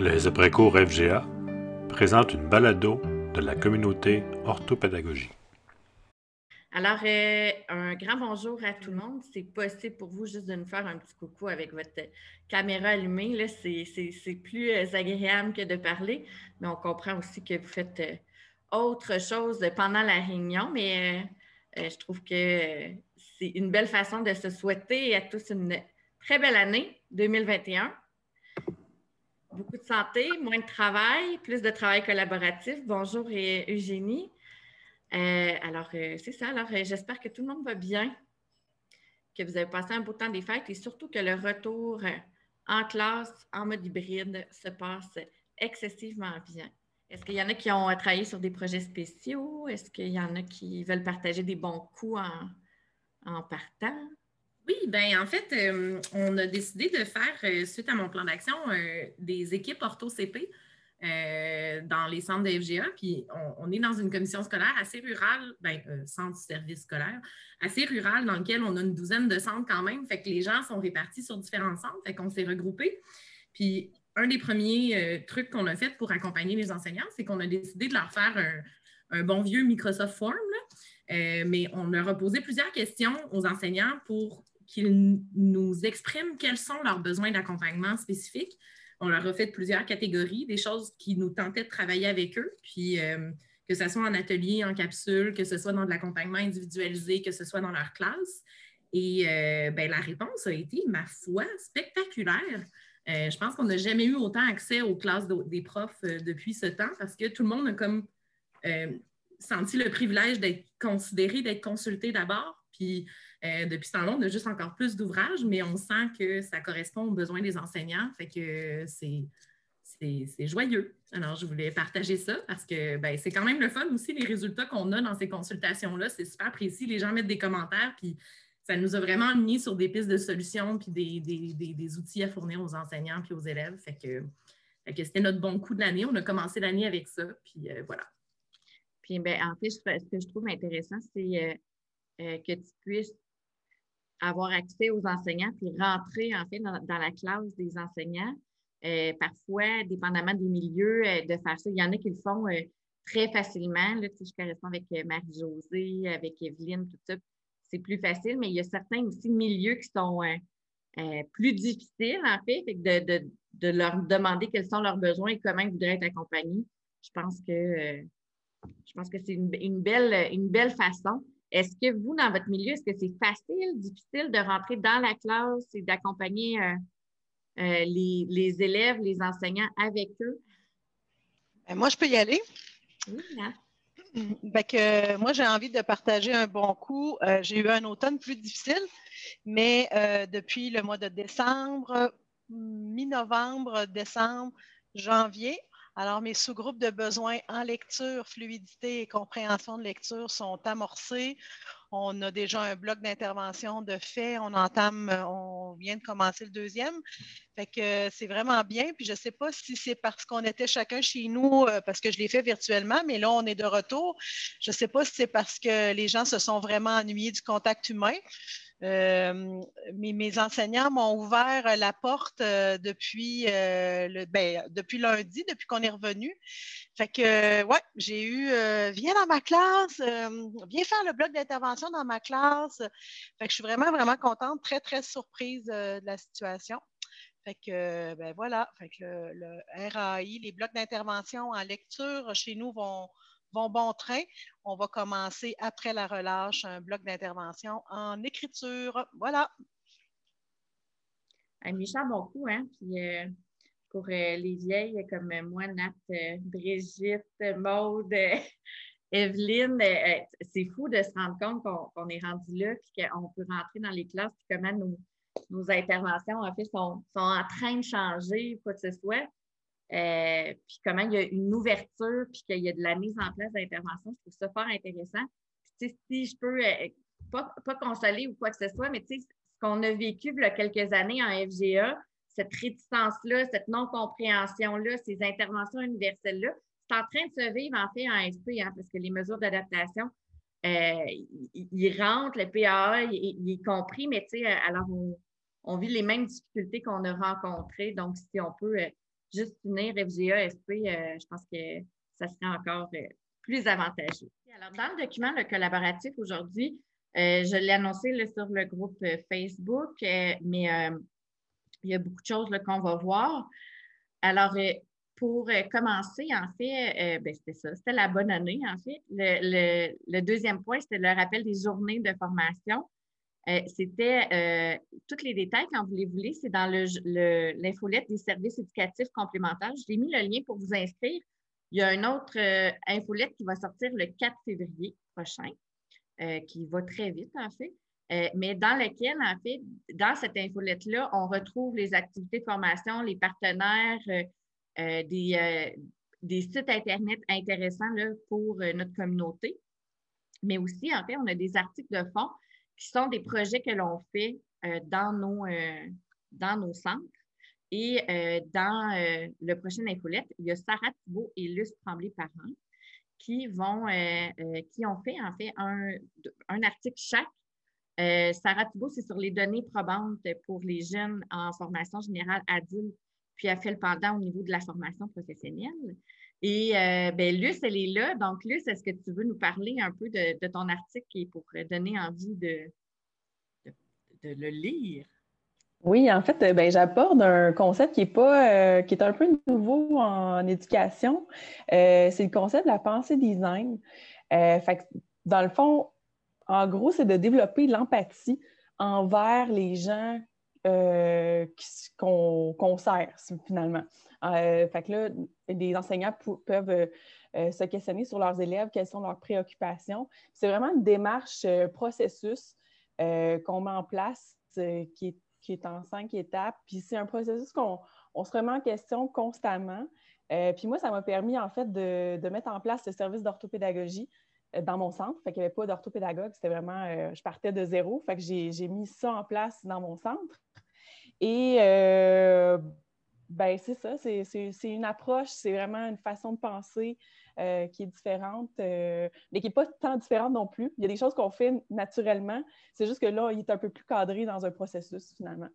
Les après-cours FGA présentent une balado de la communauté orthopédagogie. Alors, euh, un grand bonjour à tout le monde. C'est possible pour vous juste de nous faire un petit coucou avec votre caméra allumée. C'est plus euh, agréable que de parler, mais on comprend aussi que vous faites euh, autre chose pendant la réunion. Mais je trouve que c'est une belle façon de se souhaiter à tous une très belle année 2021 beaucoup de santé, moins de travail, plus de travail collaboratif. Bonjour Eugénie. Euh, alors, euh, c'est ça. Alors, euh, j'espère que tout le monde va bien, que vous avez passé un beau temps des fêtes et surtout que le retour en classe en mode hybride se passe excessivement bien. Est-ce qu'il y en a qui ont travaillé sur des projets spéciaux? Est-ce qu'il y en a qui veulent partager des bons coups en partant? Oui, bien, en fait, euh, on a décidé de faire, euh, suite à mon plan d'action, euh, des équipes ortho-CP dans les centres de FGA. Puis on, est dans une commission scolaire assez rurale, bien, centre service scolaire, assez rural, dans lequel on a une douzaine de centres quand même. Fait que les gens sont répartis sur différents centres. Fait qu'on s'est regroupés. Puis un des premiers trucs qu'on a fait pour accompagner les enseignants, c'est qu'on a décidé de leur faire un, bon vieux Microsoft Form. mais on leur a posé plusieurs questions aux enseignants pour qu'ils nous expriment quels sont leurs besoins d'accompagnement spécifiques. On leur a fait plusieurs catégories, des choses qui nous tentaient de travailler avec eux, puis euh, que ce soit en atelier, en capsule, que ce soit dans de l'accompagnement individualisé, que ce soit dans leur classe. Et euh, ben, la réponse a été, ma foi, spectaculaire. Euh, je pense qu'on n'a jamais eu autant accès aux classes des profs depuis ce temps parce que tout le monde a comme senti le privilège d'être considéré, d'être consulté d'abord. Puis euh, depuis ce temps-là, on a juste encore plus d'ouvrages, mais on sent que ça correspond aux besoins des enseignants. Fait que c'est, c'est, joyeux. Alors, je voulais partager ça parce que ben, c'est quand même le fun aussi, les résultats qu'on a dans ces consultations-là. C'est super précis. Les gens mettent des commentaires, puis ça nous a vraiment mis sur des pistes de solutions, puis des, outils à fournir aux enseignants puis aux élèves. Fait que, que c'était notre bon coup de l'année. On a commencé l'année avec ça, puis euh, voilà. Puis, ben, en fait, ce que je trouve intéressant, c'est euh, que tu puisses avoir accès aux enseignants puis rentrer en fait dans, la classe des enseignants. Euh, parfois, dépendamment des milieux, euh, de faire ça. Il y en a qui le font euh, très facilement. Là, je corresponds avec Marie-Josée, avec Evelyne, tout ça. C'est plus facile, mais il y a certains aussi milieux qui sont plus difficiles, en fait, de, leur demander quels sont leurs besoins et comment ils voudraient être accompagnés. Je pense que je pense que c'est une, belle, une belle façon. Est-ce que vous, dans votre milieu, est-ce que c'est facile, difficile de rentrer dans la classe et d'accompagner euh, euh, les, élèves, les enseignants avec eux? Ben, moi, je peux y aller. Oui, là. que, moi, j'ai envie de partager un bon coup. Euh, j'ai eu un automne plus difficile, mais depuis le mois de décembre, mi-novembre, décembre, janvier, alors, mes sous-groupes de besoins en lecture, fluidité et compréhension de lecture sont amorcés. On a déjà un bloc d'intervention de fait. On entame, on vient de commencer le deuxième. Fait que c'est vraiment bien. Puis je ne sais pas si c'est parce qu'on était chacun chez nous, euh, parce que je l'ai fait virtuellement, mais là, on est de retour. Je ne sais pas si c'est parce que les gens se sont vraiment ennuyés du contact humain. Euh, mes, enseignants m'ont ouvert la porte euh, depuis, euh, le, ben, depuis lundi, depuis qu'on est revenu. Fait que, ouais, j'ai eu, viens dans ma classe, viens faire le bloc d'intervention dans ma classe. Fait que je suis vraiment, vraiment contente, très, très surprise de la situation. Fait que, ben voilà, fait que le, le RAI, les blocs d'intervention en lecture chez nous vont, vont bon train. On va commencer après la relâche un bloc d'intervention en écriture. Voilà. Un méchant bon coup, hein? Puis euh, pour euh, les vieilles comme moi, Nat, euh, Brigitte, Maude, Evelyne, c'est fou de se rendre compte qu'on est rendu là, puis qu'on peut rentrer dans les classes, puis comment nos, interventions, en fait, sont, sont en train de changer, quoi que ce soit. Euh, puis comment il y a une ouverture, puis qu'il y a de la mise en place d'intervention. Je trouve ça fort intéressant. Puis, si je peux, euh, pas, pas, consoler ou quoi que ce soit, mais ce qu'on a vécu il y a quelques années en FGA, cette réticence-là, cette non-compréhension-là, ces interventions universelles-là, c'est en train de se vivre en fait en SP, hein, parce que les mesures d'adaptation, euh, ils rentrent, le PAA, il, est compris, mais alors on, on, vit les mêmes difficultés qu'on a rencontrées. Donc, si on peut juste unir FGA, FP, je pense que ça serait encore plus avantageux. Alors, dans le document, le collaboratif aujourd'hui, je l'ai annoncé sur le groupe Facebook, mais il y a beaucoup de choses qu'on va voir. Alors, pour euh, commencer, en fait, euh, ben, c'était ça, c'était la bonne année, en fait. Le, deuxième point, c'était le rappel des journées de formation. Euh, c'était tous les détails, quand vous les voulez, c'est dans l'infolette des services éducatifs complémentaires. Je l'ai mis le lien pour vous inscrire. Il y a une autre infolette qui va sortir le 4 février prochain, qui va très vite, en fait. mais dans lequel, en fait, dans cette infolette-là, on retrouve les activités de formation, les partenaires, euh, euh, des, sites Internet intéressants pour euh, notre communauté. Mais aussi, en fait, on a des articles de fond qui sont des projets que l'on fait dans, nos, dans nos centres. Et dans le prochain infolette, il y a Sarah Thibault et Luce Tremblay-Parent qui qui ont fait en fait un, un article chaque. Sarah Thibault, c'est sur les données probantes pour les jeunes en formation générale adulte puis elle fait le pendant au niveau de la formation professionnelle. Et euh, bien, Luce, elle est là. Donc, Luce, est-ce que tu veux nous parler un peu de, ton article et pour donner envie de, de, le lire? Oui, en fait, ben, j'apporte un concept qui est pas euh, qui est un peu nouveau en éducation. Euh, c'est le concept de la pensée design. fait dans le fond, en gros, c'est de développer l'empathie envers les gens euh, qu'on sert finalement. Euh, fait que là, des enseignants peuvent euh, se questionner sur leurs élèves, quelles sont leurs préoccupations. C'est vraiment une démarche processus qu'on met en place qui est, en cinq étapes. Puis c'est un processus qu'on se remet en question constamment. puis moi, ça m'a permis en fait de, mettre en place le service d'orthopédagogie dans mon centre. Fait qu'il n'y avait pas d'orthopédagogue, c'était vraiment, je partais de zéro. Fait que j'ai mis ça en place dans mon centre. Et euh, ben, c'est ça, c'est une approche, c'est vraiment une façon de penser euh, qui est différente, euh, mais qui n'est pas tant différente non plus. Il y a des choses qu'on fait naturellement, c'est juste que là, il est un peu plus cadré dans un processus finalement.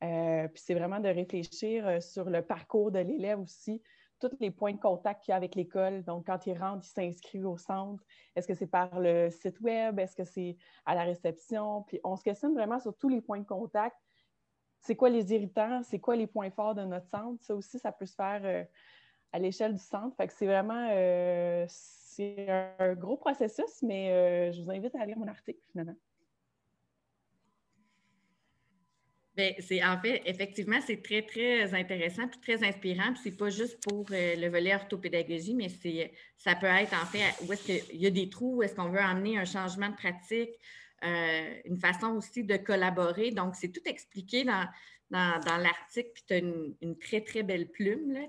puis c'est vraiment de réfléchir sur le parcours de l'élève aussi, tous les points de contact qu'il y a avec l'école. Donc, quand il rentre, il s'inscrit au centre. Est-ce que c'est par le site web? Est-ce que c'est à la réception? Puis on se questionne vraiment sur tous les points de contact c'est quoi les irritants, c'est quoi les points forts de notre centre? Ça aussi, ça peut se faire euh, à l'échelle du centre. Fait que c'est vraiment euh, c'est un gros processus, mais euh, je vous invite à lire mon article finalement. Bien, c'est en fait, effectivement, c'est très, très intéressant et très inspirant. Ce n'est pas juste pour le volet orthopédagogie, mais c'est ça peut être en fait où est-ce qu'il y a des trous, où est-ce qu'on veut amener un changement de pratique, euh, une façon aussi de collaborer. Donc, c'est tout expliqué dans, dans, l'article, puis tu as une, très, très belle plume. Là,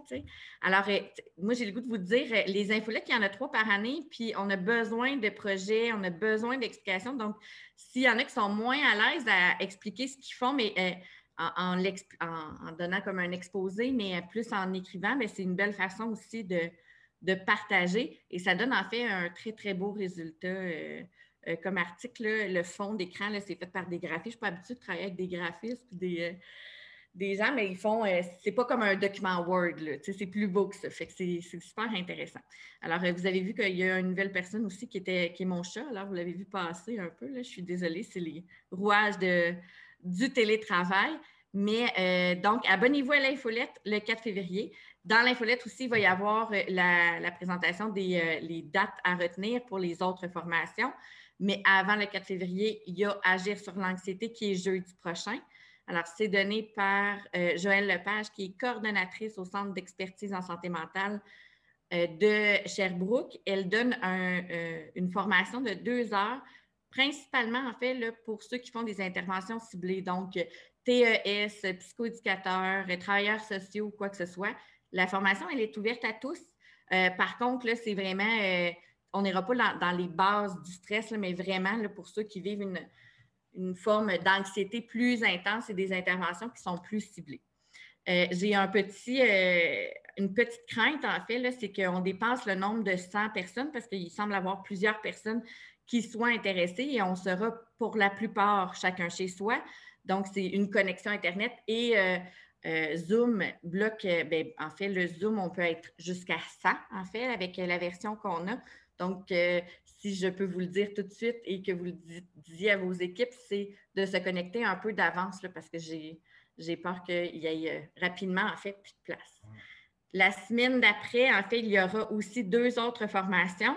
Alors, euh, moi, j'ai le goût de vous dire, euh, les infolettes, il y en a trois par année, puis on a besoin de projets, on a besoin d'explications. Donc, s'il y en a qui sont moins à l'aise à expliquer ce qu'ils font, mais en, en, donnant comme un exposé, mais plus en écrivant, c'est une belle façon aussi de, de, partager. Et ça donne en fait un très, très beau résultat. Comme article, le fond d'écran, c'est fait par des graphistes. Je ne suis pas habituée de travailler avec des graphistes des, euh, des gens, mais ils font, euh, c'est pas comme un document Word, c'est plus beau que ça. C'est super intéressant. Alors, vous avez vu qu'il y a une nouvelle personne aussi qui, était, qui est mon chat. Alors, vous l'avez vu passer un peu. Là. Je suis désolée, c'est les rouages de, du télétravail. Mais donc, abonnez-vous à l'infolette le 4 février. Dans l'infolette aussi, il va y avoir la, présentation des les dates à retenir pour les autres formations. Mais avant le 4 février, il y a Agir sur l'anxiété qui est jeudi prochain. Alors, c'est donné par euh, Joëlle Lepage, qui est coordonnatrice au Centre d'expertise en santé mentale euh, de Sherbrooke. Elle donne euh, une formation de deux heures, principalement, en fait, pour ceux qui font des interventions ciblées, donc TES, psychoéducateurs, travailleurs sociaux, quoi que ce soit. La formation, elle est ouverte à tous. par contre, là, c'est vraiment on n'ira pas dans, les bases du stress, mais vraiment pour ceux qui vivent une, forme d'anxiété plus intense et des interventions qui sont plus ciblées. Euh, j'ai euh, une petite crainte, en fait, c'est qu'on dépasse le nombre de 100 personnes parce qu'il semble avoir plusieurs personnes qui soient intéressées et on sera pour la plupart chacun chez soi. Donc, c'est une connexion Internet et euh, Zoom bloque, ben, en fait, le Zoom, on peut être jusqu'à 100, en fait, avec la version qu'on a. Donc, si je peux vous le dire tout de suite et que vous le disiez à vos équipes, c'est de se connecter un peu d'avance parce que j'ai peur qu'il y ait rapidement, en fait, plus de place. La semaine d'après, en fait, il y aura aussi deux autres formations,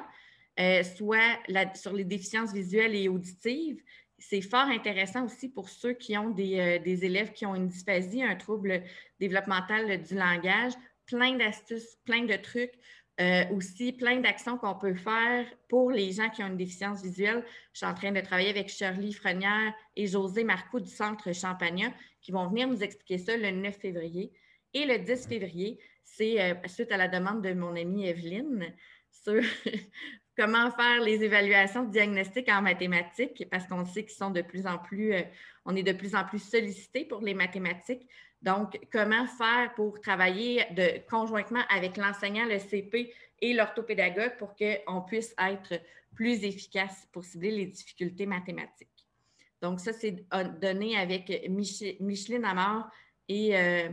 euh, soit sur les déficiences visuelles et auditives. C'est fort intéressant aussi pour ceux qui ont des, euh, élèves qui ont une dysphasie, un trouble développemental du langage. Plein d'astuces, plein de trucs. Euh, aussi, plein d'actions qu'on peut faire pour les gens qui ont une déficience visuelle. Je suis en train de travailler avec Shirley Frenière et José Marcoux du Centre Champagnat qui vont venir nous expliquer ça le 9 février. Et le 10 février, c'est euh, suite à la demande de mon amie Evelyne sur comment faire les évaluations de diagnostic en mathématiques, parce qu'on sait qu'ils sont de plus en plus, euh, on est de plus en plus sollicité pour les mathématiques. Donc, comment faire pour travailler conjointement avec l'enseignant, le CP et l'orthopédagogue pour qu'on puisse être plus efficace pour cibler les difficultés mathématiques? Donc, ça, c'est donné avec Micheline Amar et euh,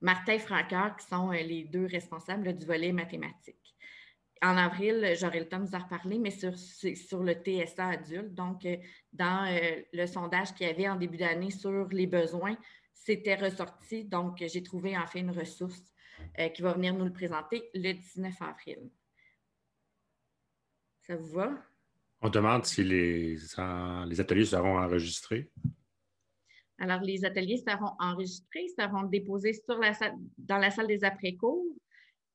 Martin Franqueur, qui sont euh, les deux responsables du volet mathématique. En avril, j'aurai le temps de vous en reparler, mais sur, le TSA adulte. Donc, euh, dans euh, le sondage qu'il y avait en début d'année sur les besoins, c'était ressorti. Donc, j'ai trouvé en fait une ressource qui va venir nous le présenter le 19 avril. Ça vous va? On demande si les, les ateliers seront enregistrés. Alors, les ateliers seront enregistrés, seront déposés sur la salle, dans la salle des après-cours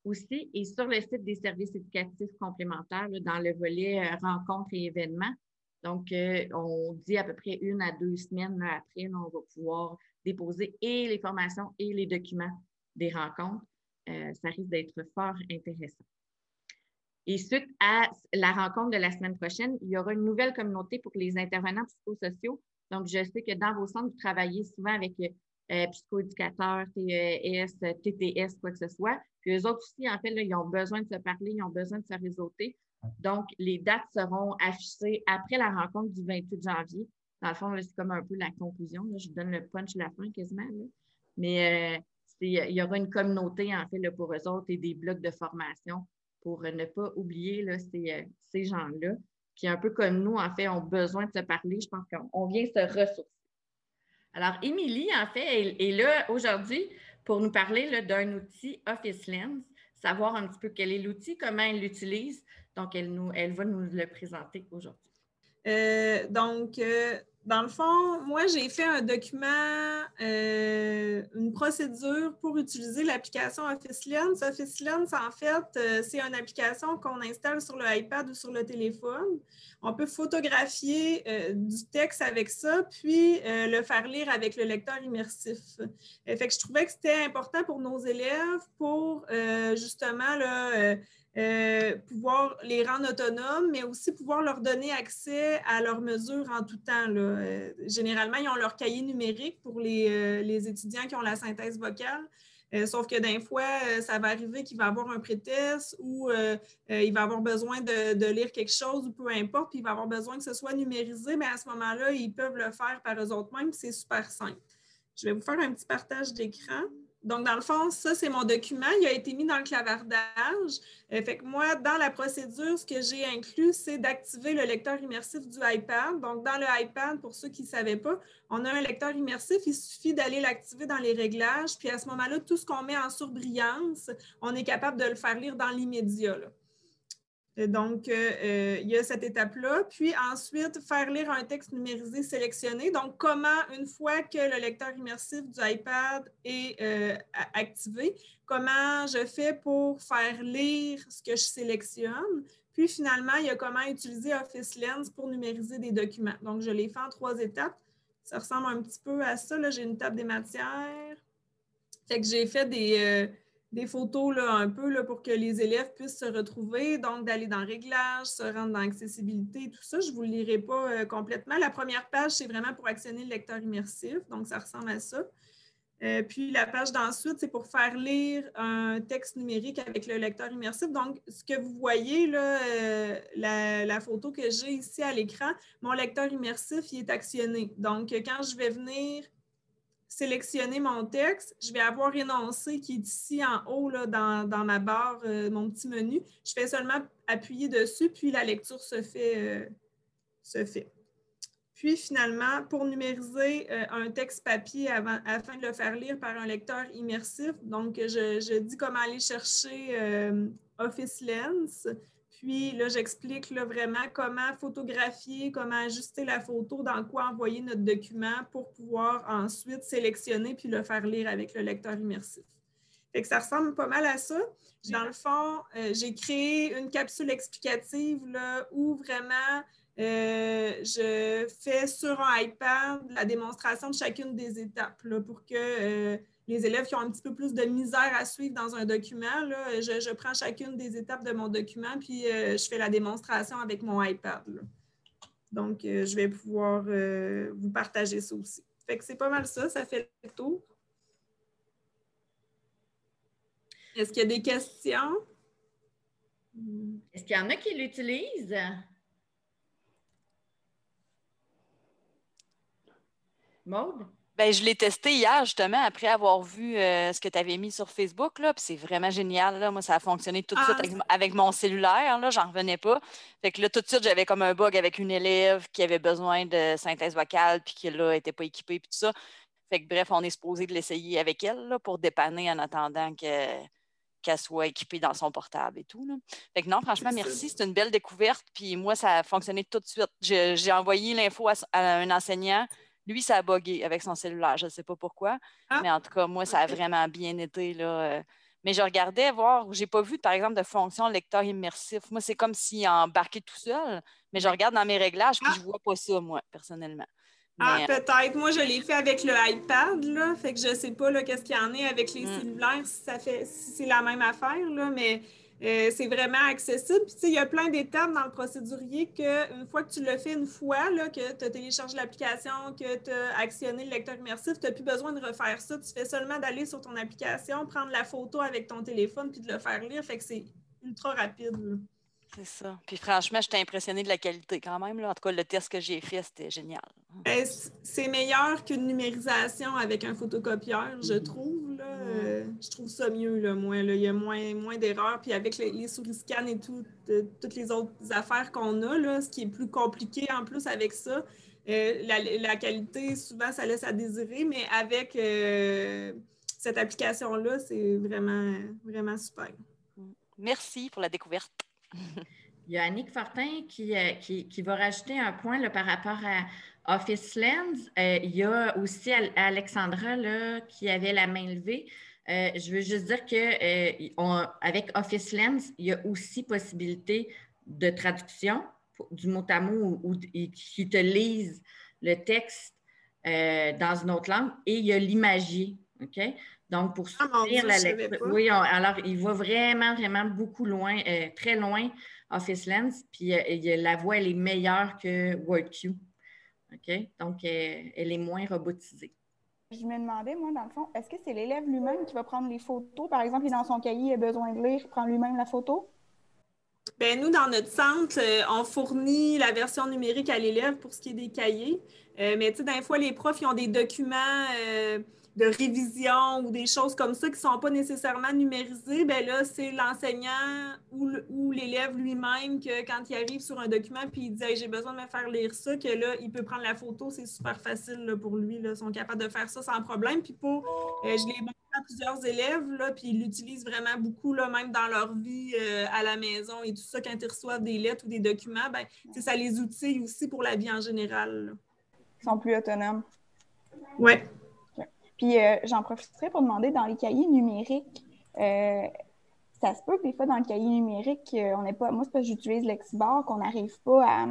aussi et sur le site des services éducatifs complémentaires dans le volet euh, rencontres et événements. Donc, euh, on dit à peu près une à deux semaines après, on va pouvoir déposer et les formations et les documents des rencontres. Euh, ça risque d'être fort intéressant. Et suite à la rencontre de la semaine prochaine, il y aura une nouvelle communauté pour les intervenants psychosociaux donc, je sais que dans vos centres, vous travaillez souvent avec euh, TES, TTS, quoi que ce soit. Puis eux autres aussi, en fait, ils ont besoin de se parler, ils ont besoin de se réseauter. Donc, les dates seront affichées après la rencontre du 28 janvier. Dans le fond, c'est comme un peu la conclusion. Je vous donne le punch la fin quasiment. Mais euh, il y aura une communauté, en fait, pour eux autres et des blocs de formation pour ne pas oublier là, ces, euh, ces gens-là qui, un peu comme nous, en fait, ont besoin de se parler. Je pense qu'on vient se ressourcer. Alors, Émilie, en fait, est, là aujourd'hui pour nous parler d'un outil Office Lens, savoir un petit peu quel est l'outil, comment elle l'utilise. Donc, elle, nous, elle va nous le présenter aujourd'hui. Euh, donc, euh, dans le fond, moi, j'ai fait un document, euh, une procédure pour utiliser l'application Office Lens. Office Lens, en fait, euh, c'est une application qu'on installe sur le iPad ou sur le téléphone. On peut photographier euh, du texte avec ça, puis le faire lire avec le lecteur immersif. fait que je trouvais que c'était important pour nos élèves pour justement là, euh, pouvoir les rendre autonomes, mais aussi pouvoir leur donner accès à leurs mesures en tout temps. Euh, généralement, ils ont leur cahier numérique pour les, euh, étudiants qui ont la synthèse vocale. sauf que d'un fois, ça va arriver qu'il va avoir un prétexte ou il va avoir besoin de, lire quelque chose ou peu importe, puis il va avoir besoin que ce soit numérisé, mais à ce moment-là, ils peuvent le faire par eux autres mêmes, c'est super simple. Je vais vous faire un petit partage d'écran. Donc, dans le fond, ça, c'est mon document. Il a été mis dans le clavardage. Euh, fait que moi, dans la procédure, ce que j'ai inclus, c'est d'activer le lecteur immersif du iPad. Donc, dans le iPad, pour ceux qui ne savaient pas, on a un lecteur immersif. Il suffit d'aller l'activer dans les réglages. Puis à ce moment-là, tout ce qu'on met en surbrillance, on est capable de le faire lire dans l'immédiat. Donc, euh, euh, il y a cette étape-là. Puis ensuite, faire lire un texte numérisé sélectionné. Donc, comment, une fois que le lecteur immersif du iPad est euh, activé, comment je fais pour faire lire ce que je sélectionne? Puis finalement, il y a comment utiliser Office Lens pour numériser des documents. Donc, je l'ai fait en trois étapes. Ça ressemble un petit peu à ça. Là, j'ai une table des matières. Fait que j'ai fait des des photos un peu pour que les élèves puissent se retrouver, donc d'aller dans réglage, se rendre dans accessibilité, tout ça. Je ne vous le lirai pas euh, complètement. La première page, c'est vraiment pour actionner le lecteur immersif, donc ça ressemble à ça. Euh, puis la page d'ensuite, c'est pour faire lire un texte numérique avec le lecteur immersif. Donc, ce que vous voyez, là, euh, la, la, photo que j'ai ici à l'écran, mon lecteur immersif, il est actionné. Donc, quand je vais venir sélectionner mon texte, je vais avoir énoncé qui est ici en haut là, dans, ma barre, euh, mon petit menu. Je fais seulement appuyer dessus, puis la lecture se fait. Euh, se fait. Puis finalement, pour numériser euh, un texte papier afin de le faire lire par un lecteur immersif, donc je, je dis comment aller chercher Office Lens. Puis là, j'explique vraiment comment photographier, comment ajuster la photo, dans quoi envoyer notre document pour pouvoir ensuite sélectionner puis le faire lire avec le lecteur immersif. Fait que ça ressemble pas mal à ça. Dans le fond, euh, j'ai créé une capsule explicative là, où vraiment euh, je fais sur un iPad la démonstration de chacune des étapes là, pour que euh, les élèves qui ont un petit peu plus de misère à suivre dans un document, je, prends chacune des étapes de mon document, puis euh, je fais la démonstration avec mon iPad. Donc, euh, je vais pouvoir euh, vous partager ça aussi. Fait que c'est pas mal ça, ça fait le tour. Est-ce qu'il y a des questions? Est-ce qu'il y en a qui l'utilisent? Maude? Ben, je l'ai testé hier, justement, après avoir vu euh, ce que tu avais mis sur Facebook. Là, c'est vraiment génial. Là. Moi, ça a fonctionné tout de suite ah, avec, mon cellulaire. Là, j'en revenais pas. Fait que là, tout de suite, j'avais comme un bug avec une élève qui avait besoin de synthèse vocale puis qui, là, n'était pas équipée puis tout ça. Fait que bref, on est supposé de l'essayer avec elle là, pour dépanner en attendant qu'elle soit équipée dans son portable et tout. Là. Fait que non, franchement, merci. C'est une belle découverte. Puis moi, ça a fonctionné tout de suite. J'ai envoyé l'info à, un enseignant. Lui, ça a bugué avec son cellulaire. Je ne sais pas pourquoi. Ah. Mais en tout cas, moi, ça a vraiment bien été. Là, euh. Mais je regardais voir, j'ai pas vu, par exemple, de fonction lecteur immersif. Moi, c'est comme s'il embarquait tout seul, mais je regarde dans mes réglages, puis je ah. je vois pas ça, moi, personnellement. ah, euh, peut-être. Moi, je l'ai fait avec le iPad, là. Fait que je sais pas, qu'est-ce qu'il y en a avec les hmm. cellulaires, si ça fait, si c'est la même affaire, là, mais euh, c'est vraiment accessible. Puis, il y a plein d'étapes dans le procédurier qu'une fois que tu le fais une fois, là, que tu as téléchargé l'application, que tu as actionné le lecteur immersif, tu n'as plus besoin de refaire ça. Tu fais seulement d'aller sur ton application, prendre la photo avec ton téléphone, puis de le faire lire. Fait que c'est ultra rapide. C'est ça. Puis franchement, j'étais impressionnée de la qualité quand même. Là. En tout cas, le test que j'ai fait, c'était génial. Ben, c'est meilleur qu'une numérisation avec un photocopieur, je mm-hmm. trouve. Là. Euh, je trouve ça mieux, là. Là. Il y a moins, moins d'erreurs. Puis avec les, souris scan et tout, toutes les autres affaires qu'on a, là, ce qui est plus compliqué en plus avec ça, euh, la, qualité, souvent, ça laisse à désirer, mais avec euh, cette application-là, c'est vraiment, vraiment super. Merci pour la découverte. Il y a Annick Fortin qui, euh, qui, qui va rajouter un point là, par rapport à Office Lens. Euh, il y a aussi Alexandra là, qui avait la main levée. Euh, je veux juste dire qu'avec Office Lens, il y a aussi possibilité de traduction du mot à mot ou, qui te lise le texte dans une autre langue et il y a l'imagier. OK? Donc, pour ah, soutenir la lecture. Oui, alors, il va vraiment, vraiment beaucoup loin, euh, très loin, Office Lens. Puis, euh, la voix, elle est meilleure que WordQ. OK? Donc, euh, elle est moins robotisée. Je me demandais, moi, dans le fond, est-ce que c'est l'élève lui-même qui va prendre les photos? Par exemple, il est dans son cahier, il a besoin de lire, il prend lui-même la photo? Bien, nous, dans notre centre, on fournit la version numérique à l'élève pour ce qui est des cahiers. mais tu sais, des fois, les profs, ils ont des documents de révision ou des choses comme ça qui ne sont pas nécessairement numérisées, ben là, c'est l'enseignant ou l'élève lui-même que quand il arrive sur un document puis il dit j'ai besoin de me faire lire ça, que là, il peut prendre la photo, c'est super facile pour lui. Là. Ils sont capables de faire ça sans problème. Puis pour, euh, je l'ai montré à plusieurs élèves, là, puis ils l'utilisent vraiment beaucoup, là, même dans leur vie euh, à la maison et tout ça, quand ils reçoivent des lettres ou des documents, ben, ça les outille aussi pour la vie en général. Ils sont plus autonomes. Oui. Puis euh, j'en profiterai pour demander dans les cahiers numériques, euh, ça se peut que des fois dans le cahier numérique, euh, on n'est pas. Moi, c'est parce que j'utilise Lexibar qu'on n'arrive pas à,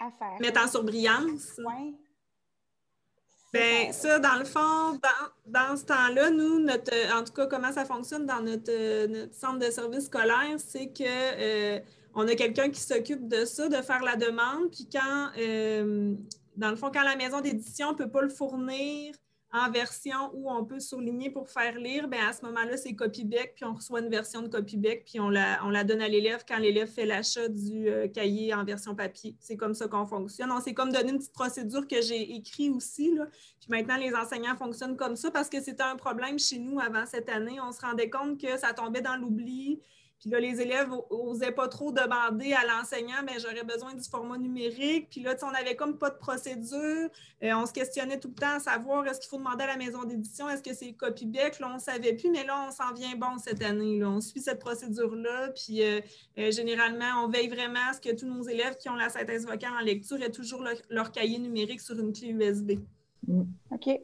à faire. Mettre en surbrillance? Oui. Bien, ça, dans le fond, dans, ce temps-là, nous, notre, en tout cas, comment ça fonctionne dans notre, centre de service scolaire, c'est que on a quelqu'un qui s'occupe de ça, de faire la demande, puis quand dans le fond, quand la maison d'édition ne peut pas le fournir en version où on peut surligner pour faire lire, bien, à ce moment-là, c'est copy-bec, puis on reçoit une version de copy-bec, puis on la, on la donne à l'élève quand l'élève fait l'achat du euh, cahier en version papier. C'est comme ça qu'on fonctionne. On s'est comme donné une petite procédure que j'ai écrite aussi, là. puis maintenant, les enseignants fonctionnent comme ça parce que c'était un problème chez nous avant cette année. On se rendait compte que ça tombait dans l'oubli, puis là, les élèves n'osaient pas trop demander à l'enseignant, mais j'aurais besoin du format numérique. Puis là, on n'avait comme pas de procédure. Euh, on se questionnait tout le temps à savoir est-ce qu'il faut demander à la maison d'édition, est-ce que c'est copy-bec? Là, on ne savait plus, mais là, on s'en vient bon cette année. Là. On suit cette procédure-là. Puis euh, euh, généralement, on veille vraiment à ce que tous nos élèves qui ont la synthèse vocale en lecture aient toujours leur, cahier numérique sur une clé USB. Mm. OK.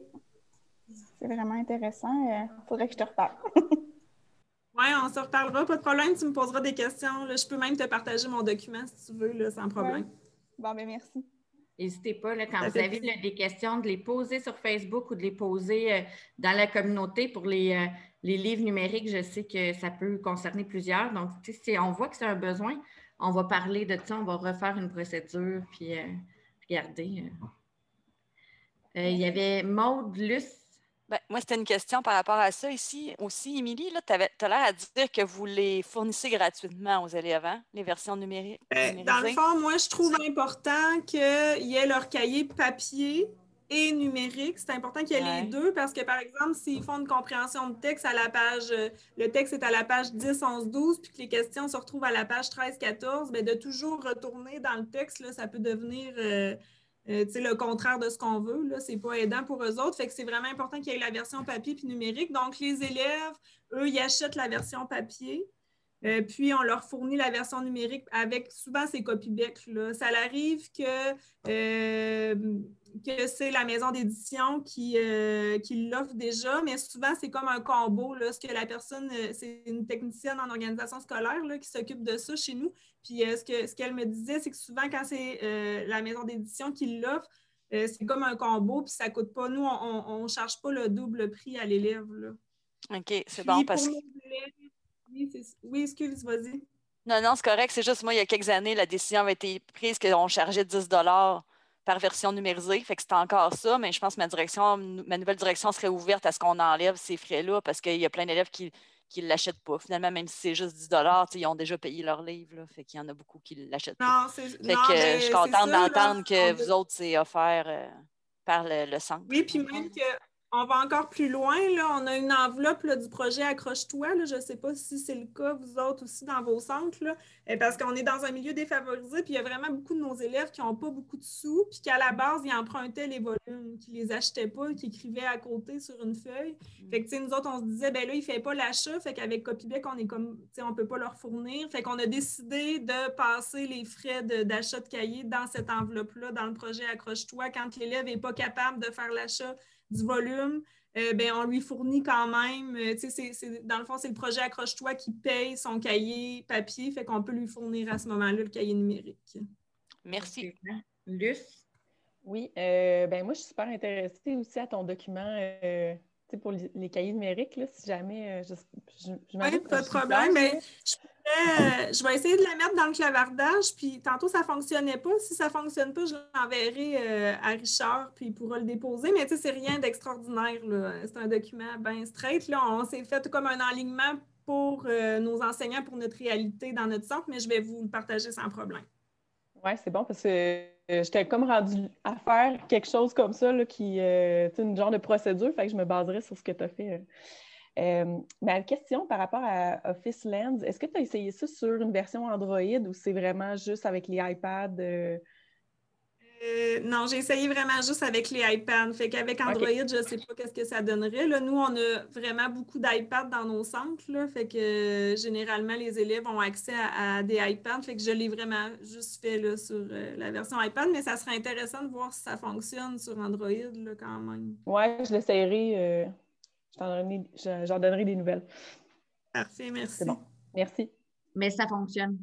C'est vraiment intéressant. Il faudrait que je te reparle. Oui, on se reparlera. Pas de problème, tu me poseras des questions. je peux même te partager mon document si tu veux, là, sans problème. Bon, ben merci. N'hésitez pas, là, quand vous avez des questions, de les poser sur Facebook ou de les poser euh, dans la communauté pour les, euh, les, livres numériques. Je sais que ça peut concerner plusieurs. Donc, si on voit que c'est un besoin, on va parler de ça, on va refaire une procédure, puis euh, regardez. il y avait Maude Luce ben, moi, c'était une question par rapport à ça ici aussi. Émilie, tu as l'air à dire que vous les fournissez gratuitement aux élèves, hein, les versions numériques. Euh, dans le fond, moi, je trouve important qu'ils aient leur cahier papier et numérique. C'est important qu'il y ait les deux parce que, par exemple, s'ils font une compréhension de texte à la page, euh, le texte est à la page 10, 11, 12, puis que les questions se retrouvent à la page 13, 14, bien, de toujours retourner dans le texte, là, ça peut devenir... Euh, euh, le contraire de ce qu'on veut. Ce n'est pas aidant pour eux autres. Fait que c'est vraiment important qu'il y ait la version papier puis numérique. Donc, les élèves, eux, ils achètent la version papier. Euh, puis, on leur fournit la version numérique avec souvent ces copies bec. Ça arrive que euh, que c'est la maison d'édition qui, euh, qui l'offre déjà, mais souvent, c'est comme un combo. Là, ce que la personne, euh, c'est une technicienne en organisation scolaire là, qui s'occupe de ça chez nous. Puis euh, ce qu'elle ce me disait, c'est que souvent, quand c'est la maison d'édition qui l'offre, c'est comme un combo, puis ça ne coûte pas. Nous, on ne charge pas le double prix à l'élève. OK, c'est bon parce que. Oui, excuse, vas-y. Non, non, c'est correct. C'est juste moi, il y a quelques années, la décision avait été prise qu'on chargeait 10 par version numérisée. Fait que c'est encore ça, mais je pense que ma direction, ma nouvelle direction serait ouverte à ce qu'on enlève ces frais-là parce qu'il y a plein d'élèves qui ne l'achètent pas. Finalement, même si c'est juste 10 ils ont déjà payé leur livre. Là, fait qu'il y en a beaucoup qui ne l'achètent pas. Fait que je suis contente d'entendre que vous autres, c'est offert euh, par le, le, centre. Oui, puis même que on va encore plus loin. Là. On a une enveloppe du projet Accroche-toi. Je ne sais pas si c'est le cas, vous autres aussi, dans vos centres, là, euh, parce qu'on est dans un milieu défavorisé, puis il y a vraiment beaucoup de nos élèves qui n'ont pas beaucoup de sous, puis qu'à la base, ils empruntaient les volumes, qui ne les achetaient pas, qui écrivaient à côté sur une feuille. Mm. Fait que, nous autres, on se disait, ben là, il ne fait pas l'achat, fait qu'avec Copybec, on est comme, on ne peut pas leur fournir. Fait qu'on a décidé de passer les frais d'achat de, de cahiers dans cette enveloppe-là, dans le projet Accroche-toi, quand l'élève n'est pas capable de faire l'achat du volume, euh, ben, on lui fournit quand même, euh, dans le fond, c'est le projet Accroche-toi qui paye son cahier papier, fait qu'on peut lui fournir à ce moment-là le cahier numérique. Merci. Luce? Oui, euh, ben moi, je suis super intéressée aussi à ton document pour les, cahiers numériques, là, si jamais. je, oui, pas de problème. Mais je euh, je vais essayer de la mettre dans le clavardage, puis tantôt ça ne fonctionnait pas. Si ça ne fonctionne pas, je l'enverrai euh, à Richard, puis il pourra le déposer. Mais tu sais, c'est rien d'extraordinaire. C'est un document bien straight. Là. On s'est fait comme un enlignement pour euh, nos enseignants, pour notre réalité dans notre centre, mais je vais vous le partager sans problème. Oui, c'est bon parce que j'étais comme rendue à faire quelque chose comme ça, là, qui est une genre de procédure, fait que je me baserai sur ce que tu as fait euh, ma question par rapport à Office Lens, est-ce que tu as essayé ça sur une version Android ou c'est vraiment juste avec les iPads? Euh? Euh, non, j'ai essayé vraiment juste avec les iPads. Fait qu'avec Android, je ne sais pas qu'est-ce que ça donnerait. Là, nous, on a vraiment beaucoup d'iPads dans nos centres. Là, fait que généralement, les élèves ont accès à, des iPads. Fait que je l'ai vraiment juste fait là, sur la version iPad, mais ça serait intéressant de voir si ça fonctionne sur Android là, quand même. Oui, je l'essayerai J'en donnerai des nouvelles. Parfait, merci. bon. Merci. Mais ça fonctionne.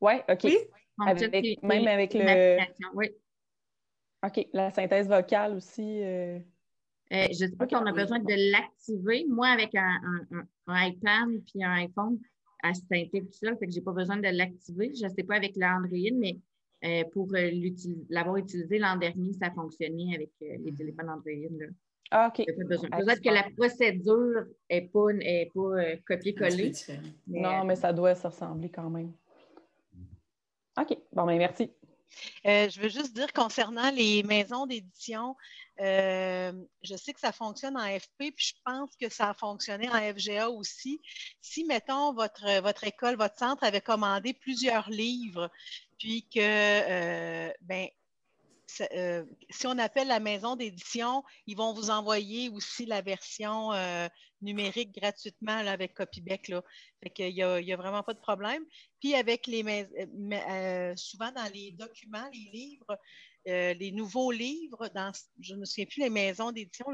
Ouais, OK. Oui, même avec le. Oui. OK. La synthèse vocale aussi. Euh... Euh, je ne sais pas si on a besoin de l'activer. Moi, avec un, iPad puis un iPhone, elle s'intègre tout seul, fait que je n'ai pas besoin de l'activer. Je ne sais pas avec l'Android, mais euh, pour l'avoir utilisé l'an dernier, ça a fonctionné avec les téléphones Android. Ah, OK. Peut-être que la procédure n'est pas, est pas euh, copier-coller. Non, mais ça doit se ressembler quand même. OK. Bon, bien, merci. Euh, je veux juste dire concernant les maisons d'édition, euh, je sais que ça fonctionne en FP, puis je pense que ça a fonctionné en FGA aussi. Si, mettons, votre, votre école, votre centre avait commandé plusieurs livres, puis que, euh, ben, si on appelle la maison d'édition, ils vont vous envoyer aussi la version numérique gratuitement avec Copybeck. Là. Fait qu'il n'y a, vraiment pas de problème. Puis avec les euh, souvent dans les documents, les livres, euh, les nouveaux livres, dans, je ne me souviens plus les maisons d'édition,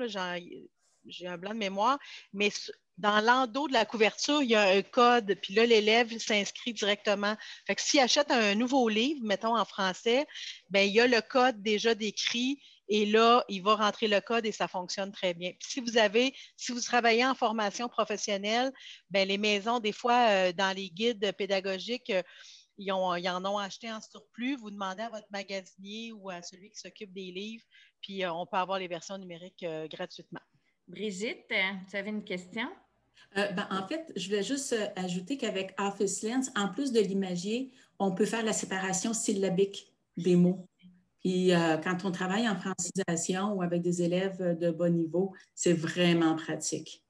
j'ai un blanc de mémoire, mais dans l'endos de la couverture, il y a un code, puis là, l'élève s'inscrit directement. Fait que s'il achète un nouveau livre, mettons en français, bien, il y a le code déjà décrit et là, il va rentrer le code et ça fonctionne très bien. si vous avez, si vous travaillez en formation professionnelle, bien, les maisons, des fois, euh, dans les guides pédagogiques, euh, ils, en ont acheté en surplus. Vous demandez à votre magasinier ou à celui qui s'occupe des livres, puis euh, on peut avoir les versions numériques gratuitement. Brigitte, tu avais une question? Ben, en fait, je vais juste ajouter qu'avec Office Lens, en plus de l'imagier, on peut faire la séparation syllabique des mots. Et euh, quand on travaille en francisation ou avec des élèves de bas niveau, c'est vraiment pratique.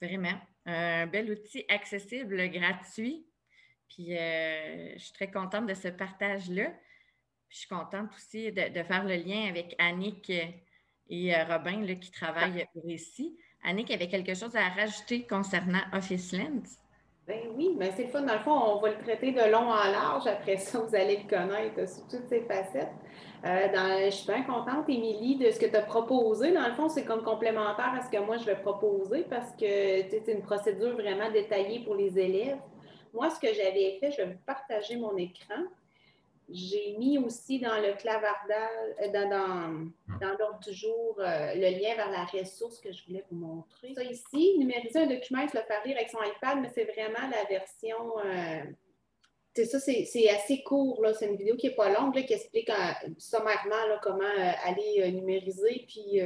Vraiment. Un bel outil accessible, gratuit. Puis euh, je suis très contente de ce partage-là. Je suis contente aussi de, faire le lien avec Annick et euh, Robin qui travaillent ici. Annick avait quelque chose à rajouter concernant Office Lens? Ben oui, mais c'est le fun. Dans le fond, on va le traiter de long en large. Après ça, vous allez le connaître sous toutes ses facettes. Euh, je suis bien contente, Émilie, de ce que tu as proposé. Dans le fond, c'est comme complémentaire à ce que moi, je vais proposer parce que c'est une procédure vraiment détaillée pour les élèves. Moi, ce que j'avais fait, je vais vous partager mon écran. J'ai mis aussi dans le clavardage, euh, dans, dans, l'ordre du jour, euh, le lien vers la ressource que je voulais vous montrer. Ça ici, numériser un document et se le faire lire avec son iPad, mais c'est vraiment la version. Euh, c'est ça, c'est assez court. C'est une vidéo qui n'est pas longue, qui explique sommairement comment aller numériser, puis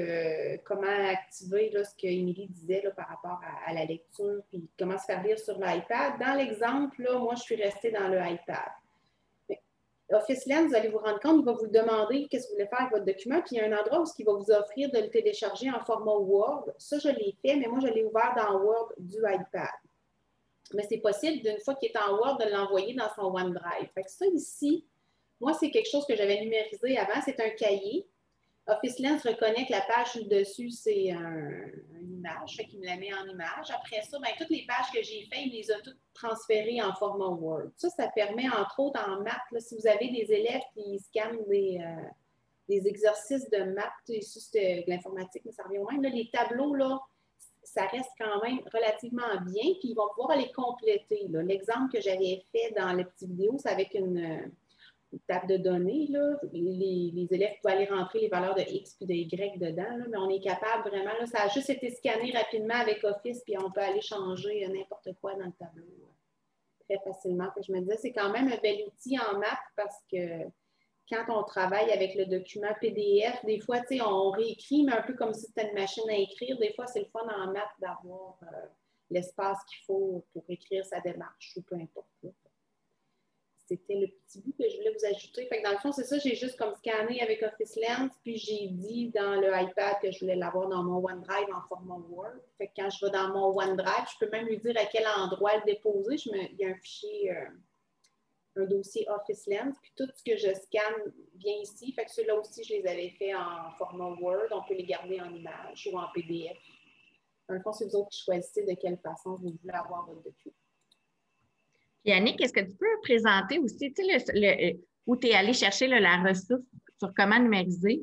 comment activer ce qu'Émilie disait par rapport à, à, la lecture, puis comment se faire lire sur l'iPad. Dans l'exemple, moi, je suis restée dans le iPad. Office Lens, vous allez vous rendre compte, il va vous demander qu'est-ce que vous voulez faire avec votre document, puis il y a un endroit où il va vous offrir de le télécharger en format Word. Ça, je l'ai fait, mais moi, je l'ai ouvert dans Word du iPad. Mais c'est possible, d'une fois qu'il est en Word, de l'envoyer dans son OneDrive. Fait que ça, ici, moi, c'est quelque chose que j'avais numérisé avant. C'est un cahier. Office Lens reconnaît que la page dessus, c'est une image, fait qu'il me la met en image. Après ça, ben, toutes les pages que j'ai faites, il les a toutes transférées en format Word. Ça, ça permet, entre autres, en maths, si vous avez des élèves qui scannent des, euh, exercices de maths, ici c'est de l'informatique, mais ça revient au même, les tableaux, là, ça reste quand même relativement bien, puis ils vont pouvoir les compléter. L'exemple que j'avais fait dans la petite vidéo, c'est avec une table de données, là, les, élèves peuvent aller rentrer les valeurs de X puis de Y dedans, mais on est capable vraiment, ça a juste été scanné rapidement avec Office, puis on peut aller changer n'importe quoi dans le tableau très facilement. je me disais, c'est quand même un bel outil en maths parce que quand on travaille avec le document PDF, des fois, on réécrit, mais un peu comme si c'était une machine à écrire. Des fois, c'est le fun en maths d'avoir euh, l'espace qu'il faut pour écrire sa démarche ou peu importe c'était le petit bout que je voulais vous ajouter. Fait dans le fond, c'est ça, j'ai juste comme scanné avec Office Lens, puis j'ai dit dans le iPad que je voulais l'avoir dans mon OneDrive en format Word. Fait quand je vais dans mon OneDrive, je peux même lui dire à quel endroit le déposer. Je me, il y a un fichier, euh, un dossier Office Lens, puis tout ce que je scanne vient ici. Fait que ceux-là aussi, je les avais fait en format Word. On peut les garder en image ou en PDF. Dans le fond, c'est vous autres qui choisissez de quelle façon vous voulez avoir votre document. Yannick, est-ce que tu peux présenter aussi le, où tu es allé chercher la ressource sur comment numériser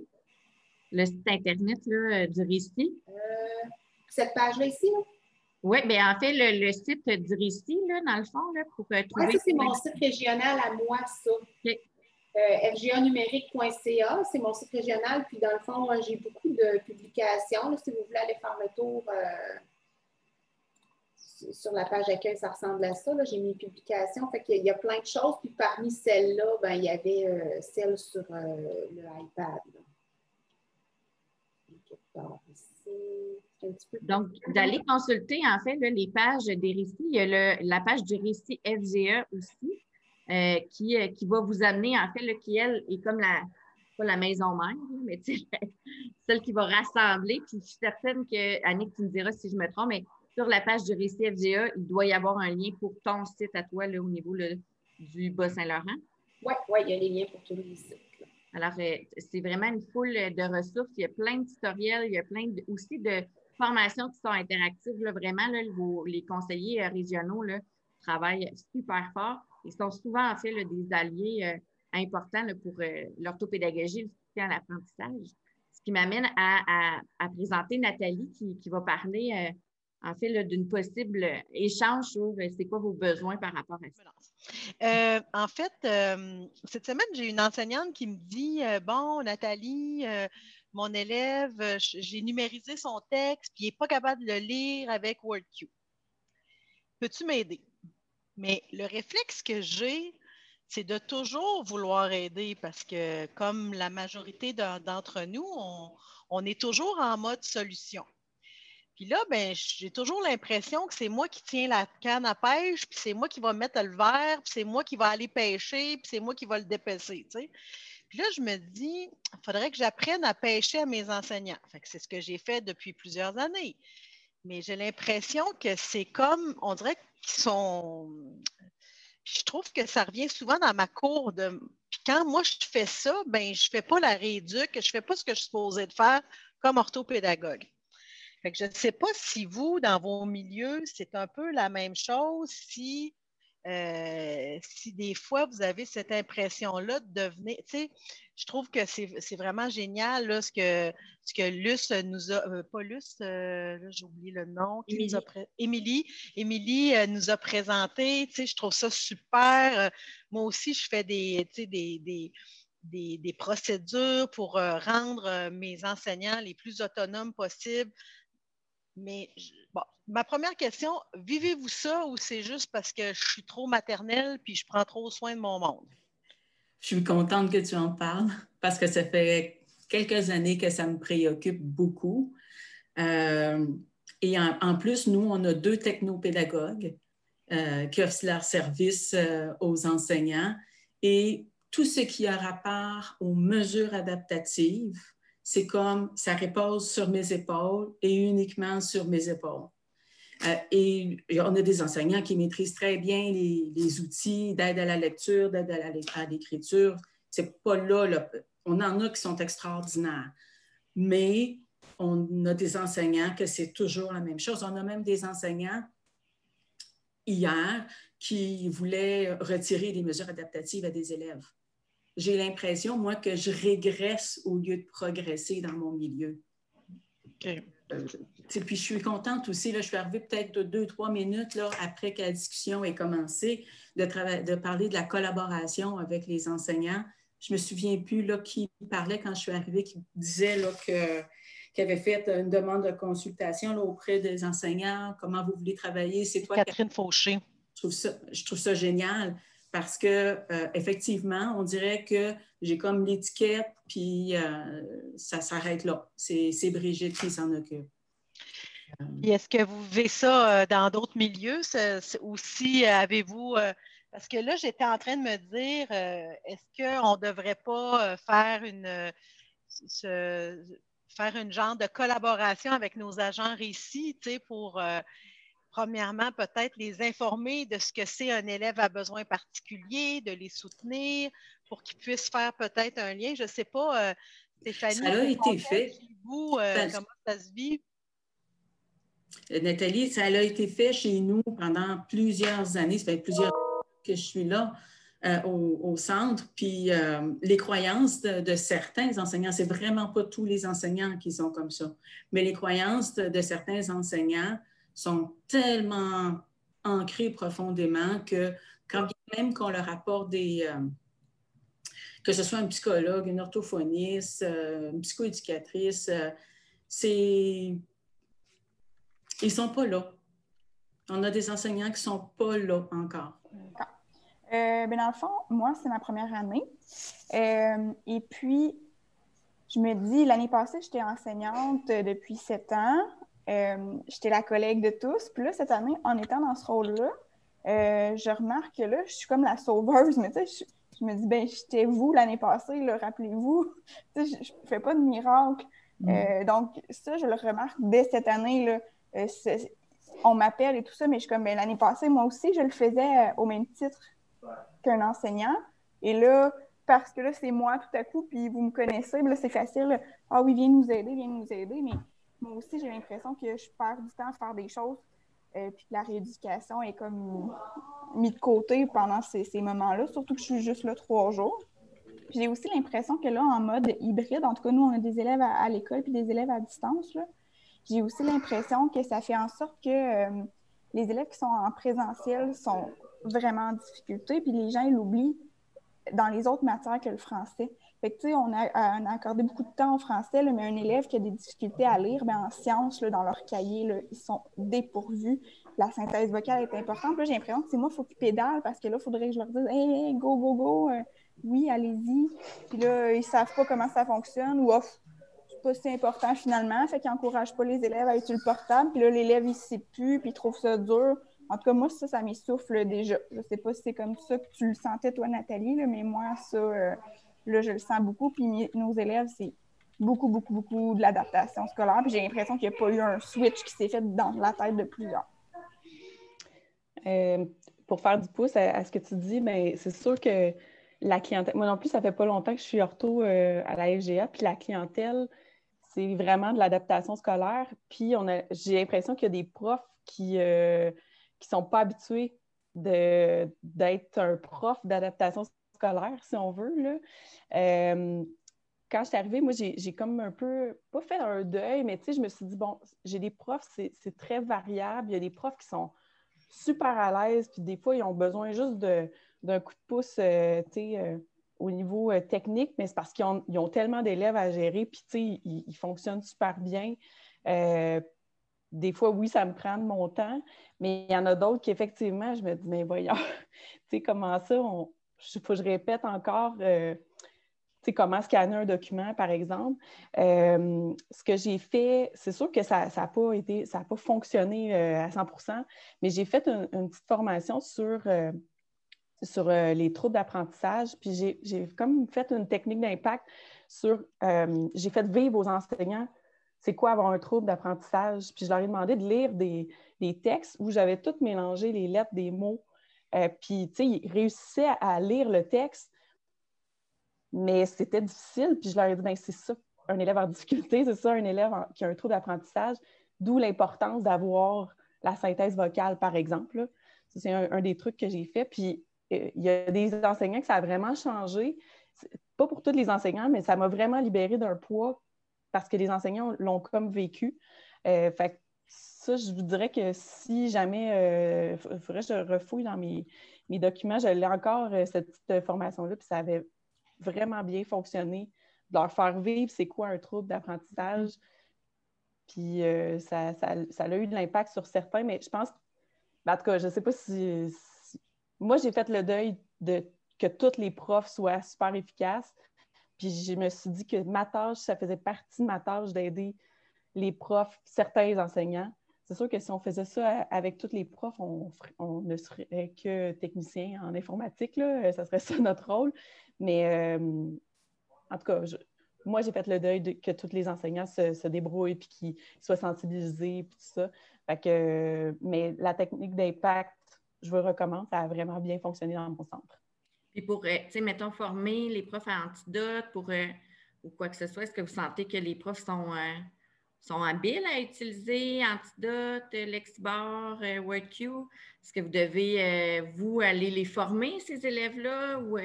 le site Internet là, du récit? Euh, cette page-là ici? Oui, bien en fait, le, site du récit, là, dans le fond, là, pour trouver. Oui, ça, c'est mon site régional à moi, ça. Okay. Euh, fganumérique.ca, c'est mon site régional. Puis, dans le fond, j'ai beaucoup de publications. si vous voulez aller faire le tour, euh, sur la page accueil, ça ressemble à ça. J'ai mis publication. Fait qu'il y a plein de choses. Puis parmi celles-là, ben, il y avait euh, celle sur euh, le iPad. Donc, d'aller consulter, en fait, les pages des récits. Il y a la page du récit FGE aussi, euh, qui, euh, qui va vous amener, en fait, qui, elle, est comme la, pas la maison mère, mais celle qui va rassembler. Puis je suis certaine que, Annick, tu me diras si je me trompe, mais sur la page du récit FGA, il doit y avoir un lien pour ton site à toi là, au niveau du Bas-Saint-Laurent. Oui, ouais, il y a des liens pour tous les sites. Alors, euh, c'est vraiment une foule de ressources. Il y a plein de tutoriels, il y a plein aussi de formations qui sont interactives. vraiment, les conseillers euh, régionaux là, travaillent super fort. Ils sont souvent, en fait, des alliés euh, importants pour l'orthopédagogie, le soutien à l'apprentissage. Ce qui m'amène à, présenter Nathalie qui, va parler en fait, d'une possible échange sur euh, c'est quoi vos besoins par rapport à ça? Euh, en fait, euh, cette semaine, j'ai une enseignante qui me dit Bon, Nathalie, mon élève, j'ai numérisé son texte, puis il n'est pas capable de le lire avec WordQ. Peux-tu m'aider? Mais le réflexe que j'ai, c'est de toujours vouloir aider parce que, comme la majorité d'entre nous, on est toujours en mode solution. Puis là, ben, j'ai toujours l'impression que c'est moi qui tiens la canne à pêche, puis c'est moi qui va mettre le verre, puis c'est moi qui va aller pêcher, puis c'est moi qui va le dépecer. Puis là, je me dis, il faudrait que j'apprenne à pêcher à mes enseignants. c'est ce que j'ai fait depuis plusieurs années. Mais j'ai l'impression que c'est comme, on dirait qu'ils sont. Je trouve que ça revient souvent dans ma cour de. Puis quand moi je fais ça, ben je ne fais pas la rééduque, je ne fais pas ce que je suis supposée de faire comme orthopédagogue je ne sais pas si vous, dans vos milieux, c'est un peu la même chose, si, euh, si des fois vous avez cette impression-là de devenir. Tu sais, je trouve que c'est vraiment génial là, ce, que, ce que Luce nous a. Euh, pas Luce, euh, j'ai oublié le nom. Émilie. Émilie nous a présenté. Tu sais, je trouve ça super. moi aussi, je fais des, tu sais, des, des des, des, procédures pour rendre mes enseignants les plus autonomes possibles mais ma première question, vivez-vous ça ou c'est juste parce que je suis trop maternelle puis je prends trop soin de mon monde? Je suis contente que tu en parles parce que ça fait quelques années que ça me préoccupe beaucoup. Euh, et en, plus, nous, on a deux technopédagogues euh, qui offrent leur service euh, aux enseignants et tout ce qui a rapport aux mesures adaptatives c'est comme ça repose sur mes épaules et uniquement sur mes épaules. Euh, et on a des enseignants qui maîtrisent très bien les, outils d'aide à la lecture, d'aide à l'écriture. C'est pas là, On en a qui sont extraordinaires. Mais on a des enseignants que c'est toujours la même chose. On a même des enseignants hier qui voulaient retirer des mesures adaptatives à des élèves j'ai l'impression, moi, que je régresse au lieu de progresser dans mon milieu. Euh, puis je suis contente aussi, là, je suis arrivée peut-être deux, trois minutes là, après que la discussion ait commencé, de, de parler de la collaboration avec les enseignants. Je ne me souviens plus là, qui parlait quand je suis arrivée, qui disait là, que, qu'il avait fait une demande de consultation là, auprès des enseignants, comment vous voulez travailler? C'est toi, Catherine Fauché. Je trouve ça, je trouve ça génial parce que euh, effectivement, on dirait que j'ai comme l'étiquette, puis euh, ça s'arrête là. C'est Brigitte qui s'en occupe. Est-ce que vous vivez ça euh, dans d'autres milieux? Ou si avez-vous. parce que là, j'étais en train de me dire, est-ce qu'on ne devrait pas faire une, faire une genre de collaboration avec nos agents récits pour premièrement, peut-être les informer de ce que c'est un élève à besoin particulier, de les soutenir pour qu'ils puissent faire peut-être un lien. Je ne sais pas, euh, Stéphanie. Ça a été fait. Vous, euh, comment ça se vit? Euh, Nathalie, ça a été fait chez nous pendant plusieurs années. Ça fait plusieurs années que je suis là. au, centre. Puis les croyances de, de, certains enseignants, c'est vraiment pas tous les enseignants qui sont comme ça, mais les croyances de certains enseignants sont tellement ancrés profondément que quand même qu'on leur apporte des... Euh, que ce soit un psychologue, une orthophoniste, euh, une psychoéducatrice, euh, c'est... Ils ne sont pas là. On a des enseignants qui ne sont pas là encore. Ben, dans le fond, moi, c'est ma première année. et puis, je me dis, l'année passée, j'étais enseignante depuis sept ans. J'étais la collègue de tous. Puis là, cette année, en étant dans ce rôle-là, je remarque que là, je suis comme la sauveuse, mais tu sais, je, me dis, ben, j'étais vous l'année passée, rappelez-vous. je ne fais pas de miracle. Mm. donc, ça, je le remarque dès cette année. Là, on m'appelle et tout ça, mais je suis comme, ben, l'année passée, moi aussi, je le faisais au même titre qu'un enseignant. Et là, parce que là, c'est moi tout à coup, puis vous me connaissez, là, c'est facile. Ah oui, viens nous aider, viens nous aider. Mais moi aussi, j'ai l'impression que je perds du temps à faire des choses, euh, puis que la rééducation est comme mis de côté pendant ces, moments-là, surtout que je suis juste là trois jours. J'ai aussi l'impression que là, en mode hybride, en tout cas, nous, on a des élèves à, l'école puis des élèves à distance. J'ai aussi l'impression que ça fait en sorte que euh, les élèves qui sont en présentiel sont vraiment en difficulté, puis les gens, ils l'oublient dans les autres matières que le français. On a, accordé beaucoup de temps au français, mais un élève qui a des difficultés à lire, bien, en sciences, dans leur cahier, ils sont dépourvus. La synthèse vocale est importante. J'ai l'impression que c'est moi, il faut qu'ils pédalent parce que là, il faudrait que je leur dise Hey, go, go, go, euh, oui, allez-y. Puis là, ils ne savent pas comment ça fonctionne ou off, c'est pas si important finalement. Fait qu'ils n'encouragent pas les élèves à utiliser le portable. Puis là, l'élève, il ne sait plus, puis il trouve ça dur. En tout cas, moi, ça, ça m'essouffle déjà. Je ne sais pas si c'est comme ça que tu le sentais, toi, Nathalie, mais moi, ça, euh, là, je le sens beaucoup. Puis nos élèves, c'est beaucoup, beaucoup, beaucoup de l'adaptation scolaire. Puis j'ai l'impression qu'il n'y a pas eu un switch qui s'est fait dans la tête de plusieurs. Euh, pour faire du pouce à, ce que tu dis, ben, c'est sûr que la clientèle, moi non plus, ça fait pas longtemps que je suis ortho euh, à la FGA, puis la clientèle, c'est vraiment de l'adaptation scolaire. Puis j'ai l'impression qu'il y a des profs qui, ne sont pas habitués d'être un prof d'adaptation scolaire, si on veut. Là. Euh, quand je suis arrivée, moi, j'ai comme un peu, pas fait un deuil, mais tu sais, je me suis dit, bon, j'ai des profs, c'est très variable. Il y a des profs qui sont super à l'aise, puis des fois, ils ont besoin juste d'un coup de pouce, euh, tu sais, euh, au niveau technique, mais c'est parce qu'ils ont, tellement d'élèves à gérer, puis tu sais, ils, ils, fonctionnent super bien des fois, oui, ça me prend de mon temps, mais il y en a d'autres qui, effectivement, je me dis, mais voyons, tu sais, comment ça, il faut que je répète encore, euh, comment scanner un document, par exemple. Euh, ce que j'ai fait, c'est sûr que ça n'a pas été, ça pas fonctionné euh, à 100% mais j'ai fait une, petite formation sur, sur les troubles d'apprentissage, puis j'ai comme fait une technique d'impact sur, j'ai fait vivre aux enseignants c'est quoi avoir un trouble d'apprentissage. Puis je leur ai demandé de lire des, textes où j'avais tout mélangé, les lettres, des mots. Euh, puis, tu sais, ils réussissaient à, lire le texte, mais c'était difficile. Puis je leur ai dit, ben c'est ça, un élève en difficulté, c'est ça, un élève qui a un trouble d'apprentissage, d'où l'importance d'avoir la synthèse vocale, par exemple. C'est un, des trucs que j'ai fait. Puis euh, il y a des enseignants que ça a vraiment changé. Pas pour tous les enseignants, mais ça m'a vraiment libéré d'un poids parce que les enseignants l'ont comme vécu. Euh, ça, je vous dirais que si jamais, il euh, faudrait que je refouille dans mes, documents, je l'ai encore, euh, cette petite formation-là, puis ça avait vraiment bien fonctionné, de leur faire vivre c'est quoi un trouble d'apprentissage. Puis ça, a eu de l'impact sur certains, mais je pense, ben, en tout cas, je ne sais pas si, Moi, j'ai fait le deuil de que tous les profs soient super efficaces. Puis je me suis dit que ma tâche, ça faisait partie de ma tâche d'aider les profs, certains enseignants. C'est sûr que si on faisait ça avec tous les profs, on, ne serait que technicien en informatique, là. ça serait ça notre rôle. Mais euh, en tout cas, moi, j'ai fait le deuil de, que tous les enseignants se, débrouillent et qu'ils soient sensibilisés et tout ça. mais la technique d'impact, je vous recommande, ça a vraiment bien fonctionné dans mon centre. Puis pour, euh, tu sais, mettons, former les profs à antidote pour, euh, ou quoi que ce soit, est-ce que vous sentez que les profs sont, euh, sont habiles à utiliser Antidote, Lexibor, WordQ? Est-ce que vous devez, vous, aller les former, ces élèves-là? Ou,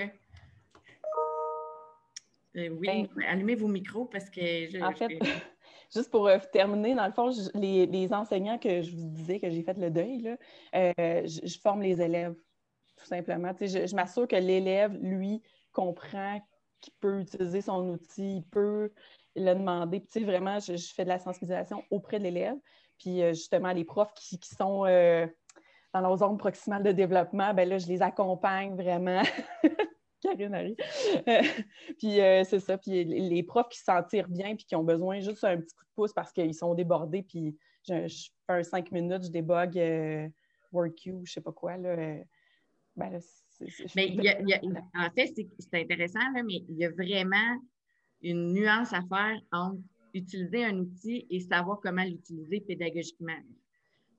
oui, ben, allumez vos micros parce que... en fait, juste pour terminer, dans le fond, les, enseignants que je vous disais que j'ai fait le deuil, là, je, forme les élèves tout simplement. Je, m'assure que l'élève, lui, comprend qu'il peut utiliser son outil, il peut le demander. Puis, vraiment, je, fais de la sensibilisation auprès de l'élève. Puis, euh, justement, les profs qui, sont euh, dans leur zone proximale de développement, ben là, je les accompagne vraiment Karine arrive. puis c'est ça. Puis les, profs qui se sentent bien puis qui ont besoin juste un petit coup de pouce parce qu'ils sont débordés. Puis je, fais un cinq minutes, je débug WorkQ, je sais pas quoi. Là, ben là, mais en fait, c'est intéressant, mais il y a vraiment une nuance à faire entre utiliser un outil et savoir comment l'utiliser pédagogiquement.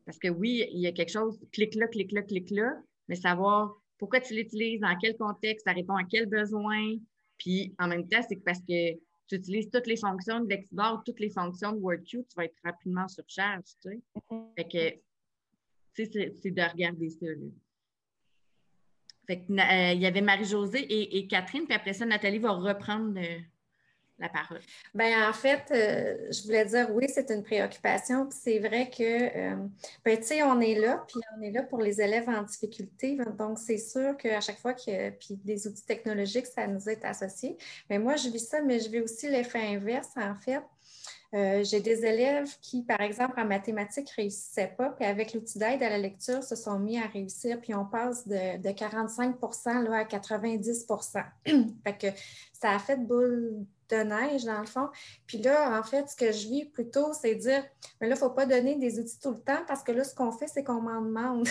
Parce que oui, il y a quelque chose, clique là, clique là, clique là, mais savoir pourquoi tu l'utilises, dans quel contexte, ça répond à quel besoin. Puis en même temps, c'est parce que tu utilises toutes les fonctions de Lexboard, toutes les fonctions de WordQ, tu vas être rapidement surcharge, tu sais. Mm-hmm. Fait que, tu sais, c'est de regarder ça, là. Fait que, euh, il y avait Marie-Josée et, Catherine, puis après ça, Nathalie va reprendre euh, la parole. Bien, en fait, euh, je voulais dire oui, c'est une préoccupation. C'est vrai que, ben, tu sais, on est là, puis on est là pour les élèves en difficulté. Donc, c'est sûr qu'à chaque fois que, puis des outils technologiques, ça nous est associé. Mais moi, je vis ça, mais je vis aussi l'effet inverse, en fait. Euh, j'ai des élèves qui, par exemple, en mathématiques, ne réussissaient pas, puis avec l'outil d'aide à la lecture, se sont mis à réussir, puis on passe de, 45 là, à 90% fait que ça a fait boule de neige, dans le fond. Puis là, en fait, ce que je vis plutôt, c'est dire, mais là, il ne faut pas donner des outils tout le temps, parce que là, ce qu'on fait, c'est qu'on m'en demande.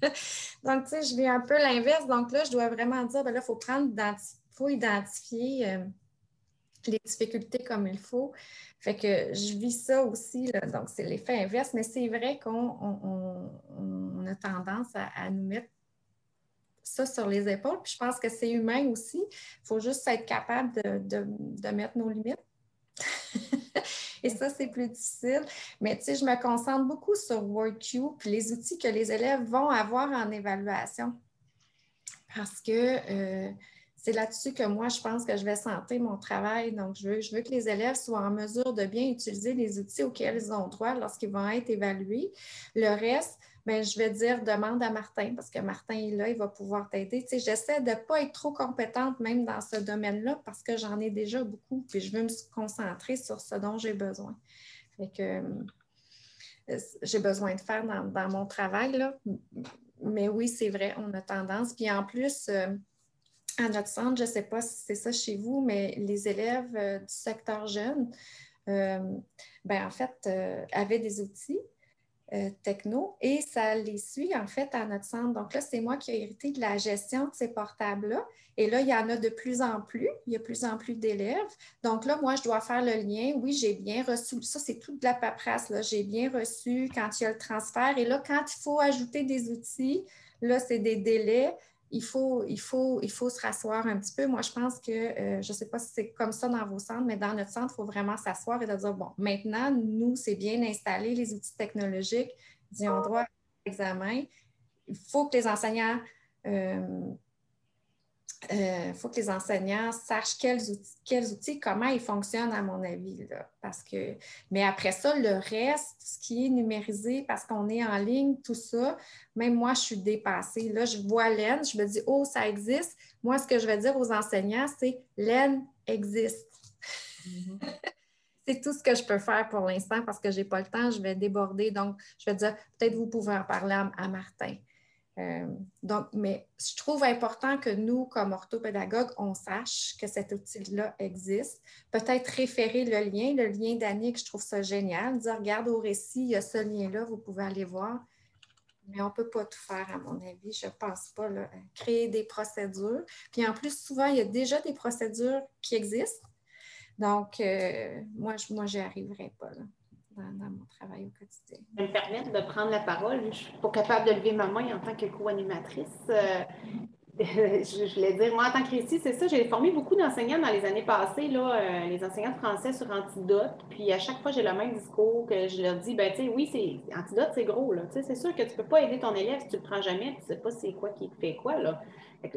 Donc, tu sais, je vis un peu l'inverse. Donc là, je dois vraiment dire, ben là, il faut prendre, faut identifier euh, les difficultés comme il faut. Fait que je vis ça aussi, donc c'est l'effet inverse, mais c'est vrai qu'on a tendance à, nous mettre ça sur les épaules. Puis je pense que c'est humain aussi. Il faut juste être capable de, mettre nos limites. Et ça, c'est plus difficile. Mais tu sais, je me concentre beaucoup sur WordQ puis les outils que les élèves vont avoir en évaluation. Parce que euh, c'est là-dessus que moi, je pense que je vais sentir mon travail. Donc, je veux, je veux que les élèves soient en mesure de bien utiliser les outils auxquels ils ont droit lorsqu'ils vont être évalués. Le reste, bien, je vais dire demande à Martin parce que Martin est là, il va pouvoir t'aider. Tu sais, j'essaie de ne pas être trop compétente même dans ce domaine-là parce que j'en ai déjà beaucoup, puis je veux me concentrer sur ce dont j'ai besoin. Fait que euh, j'ai besoin de faire dans, mon travail. Là. Mais oui, c'est vrai, on a tendance. Puis en plus, euh, à notre centre, je ne sais pas si c'est ça chez vous, mais les élèves euh, du secteur jeune, euh, ben, en fait, euh, avaient des outils techno et ça les suit en fait à notre centre. Donc là, c'est moi qui ai hérité de la gestion de ces portables-là. Et là, il y en a de plus en plus. Il y a de plus en plus d'élèves. Donc là, moi, je dois faire le lien. Oui, j'ai bien reçu. Ça, c'est toute de la paperasse. J'ai bien reçu quand il y a le transfert. Et là, quand il faut ajouter des outils, là, c'est des délais il faut, il, faut, il faut se rasseoir un petit peu. Moi, je pense que, euh, je ne sais pas si c'est comme ça dans vos centres, mais dans notre centre, il faut vraiment s'asseoir et de dire, bon, maintenant, nous, c'est bien installé, les outils technologiques, ils ont droit à l'examen. Il faut que les enseignants euh, il euh, faut que les enseignants sachent quels outils, quels outils, comment ils fonctionnent, à mon avis. parce que, mais après ça, le reste, ce qui est numérisé parce qu'on est en ligne, tout ça, même moi, je suis dépassée. Là, je vois l'EN, je me dis, oh, ça existe. Moi, ce que je vais dire aux enseignants, c'est l'EN existe. Mm-hmm. c'est tout ce que je peux faire pour l'instant parce que je n'ai pas le temps, je vais déborder. Donc, je vais dire, peut-être vous pouvez en parler à Martin. Euh, donc, mais je trouve important que nous, comme orthopédagogues, on sache que cet outil-là existe. Peut-être référer le lien, le lien d'Annick, je trouve ça génial. Dire, regarde au récit, il y a ce lien-là, vous pouvez aller voir. Mais on ne peut pas tout faire, à mon avis. Je ne pense pas. Créer des procédures. Puis en plus, souvent, il y a déjà des procédures qui existent. Donc, euh, moi, je, moi, arriverai pas. Là dans, mon travail au quotidien. me permettre de prendre la parole. Je ne suis pas capable de lever ma main en tant que co-animatrice. Euh, je, voulais dire, moi, en tant que récit, c'est ça, j'ai formé beaucoup d'enseignants dans les années passées, là, euh, les enseignants de français sur Antidote. Puis à chaque fois, j'ai le même discours que je leur dis, ben tu sais, oui, c'est Antidote, c'est gros. Tu sais, c'est sûr que tu ne peux pas aider ton élève si tu ne le prends jamais, tu ne sais pas c'est quoi qui fait quoi, là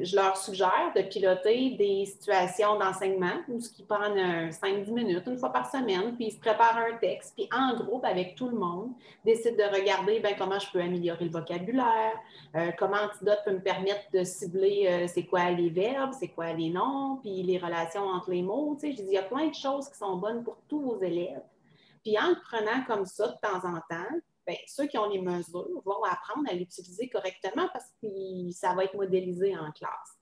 je leur suggère de piloter des situations d'enseignement où ce qui prennent 5-10 minutes, une fois par semaine, puis ils se préparent un texte, puis en groupe avec tout le monde, décident de regarder ben, comment je peux améliorer le vocabulaire, euh, comment Antidote peut me permettre de cibler euh, c'est quoi les verbes, c'est quoi les noms, puis les relations entre les mots. Tu sais, je dis, il y a plein de choses qui sont bonnes pour tous vos élèves. Puis en le prenant comme ça de temps en temps, ben, ceux qui ont les mesures vont apprendre à l'utiliser correctement parce que ça va être modélisé en classe.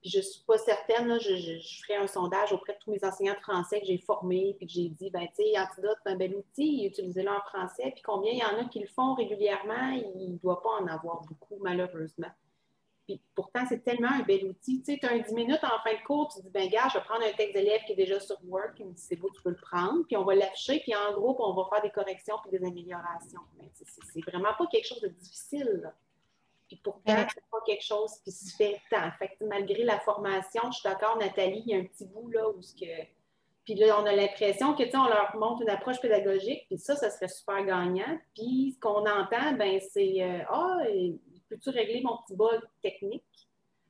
Puis je ne suis pas certaine, je, ferai un sondage auprès de tous mes enseignants de français que j'ai formés, puis que j'ai dit, ben tu sais, Antidote, un bel outil, utilisez-le en français. Puis combien il y en a qui le font régulièrement, il ne doit pas en avoir beaucoup, malheureusement. Puis pourtant, c'est tellement un bel outil. Tu sais, tu as un 10 minutes en fin de cours, tu dis, ben gars, je vais prendre un texte d'élève qui est déjà sur Word, qui me dit, c'est beau, tu peux le prendre, puis on va l'afficher, puis en groupe, on va faire des corrections puis des améliorations. Mais c'est vraiment pas quelque chose de difficile. Là. Puis pourtant, c'est pas quelque chose qui se fait tant. Fait que malgré la formation, je suis d'accord, Nathalie, il y a un petit bout là où ce que. Puis là, on a l'impression que, tu sais, on leur montre une approche pédagogique, puis ça, ça serait super gagnant. Puis ce qu'on entend, ben c'est euh, Ah, peux-tu régler mon petit bug technique?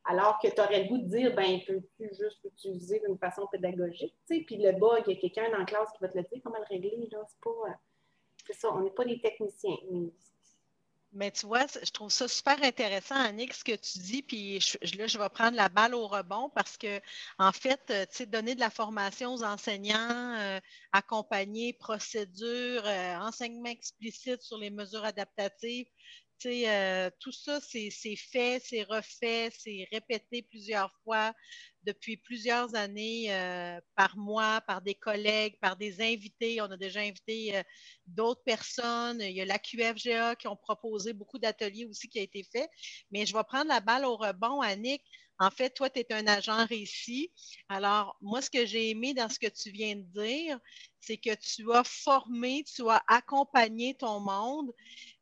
Alors que tu aurais le goût de dire, ben, peux-tu juste l'utiliser d'une façon pédagogique? Tu sais? Puis le bug, il y a quelqu'un dans la classe qui va te le dire, comment le régler, là? C'est pas. Euh, c'est ça, on n'est pas des techniciens. Mais tu vois, je trouve ça super intéressant, Annick, ce que tu dis, puis là, je vais prendre la balle au rebond parce que, en fait, euh, tu sais, donner de la formation aux enseignants, euh, accompagner procédures, enseignement explicite sur les mesures adaptatives, euh, tout ça, c'est fait, c'est refait, c'est répété plusieurs fois depuis plusieurs années euh, par moi, par des collègues, par des invités. On a déjà invité euh, d'autres personnes. Il y a la QFGA qui ont proposé beaucoup d'ateliers aussi qui a été fait. Mais je vais prendre la balle au rebond, Annick. En fait, toi, tu es un agent récit. Alors, moi, ce que j'ai aimé dans ce que tu viens de dire, c'est que tu as formé, tu as accompagné ton monde.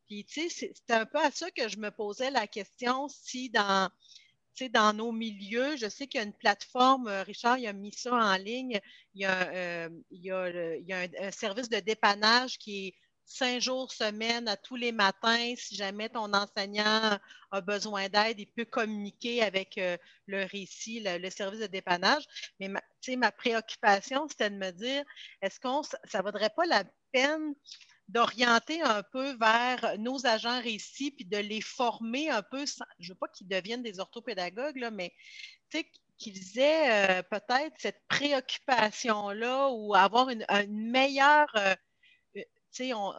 Puis, tu sais, c'est un peu à ça que je me posais la question si dans, dans nos milieux, je sais qu'il y a une plateforme, euh, Richard, il a mis ça en ligne, il y a, euh, il y a, il y a un, service de dépannage qui est cinq jours semaine à tous les matins. Si jamais ton enseignant a besoin d'aide, il peut communiquer avec euh, le récit, le, service de dépannage. Mais ma, ma préoccupation, c'était de me dire, est-ce qu'on ça ne vaudrait pas la peine d'orienter un peu vers nos agents récits, puis de les former un peu, je ne veux pas qu'ils deviennent des orthopédagogues, là, mais qu'ils aient euh, peut-être cette préoccupation-là ou avoir une, meilleure... Euh, euh,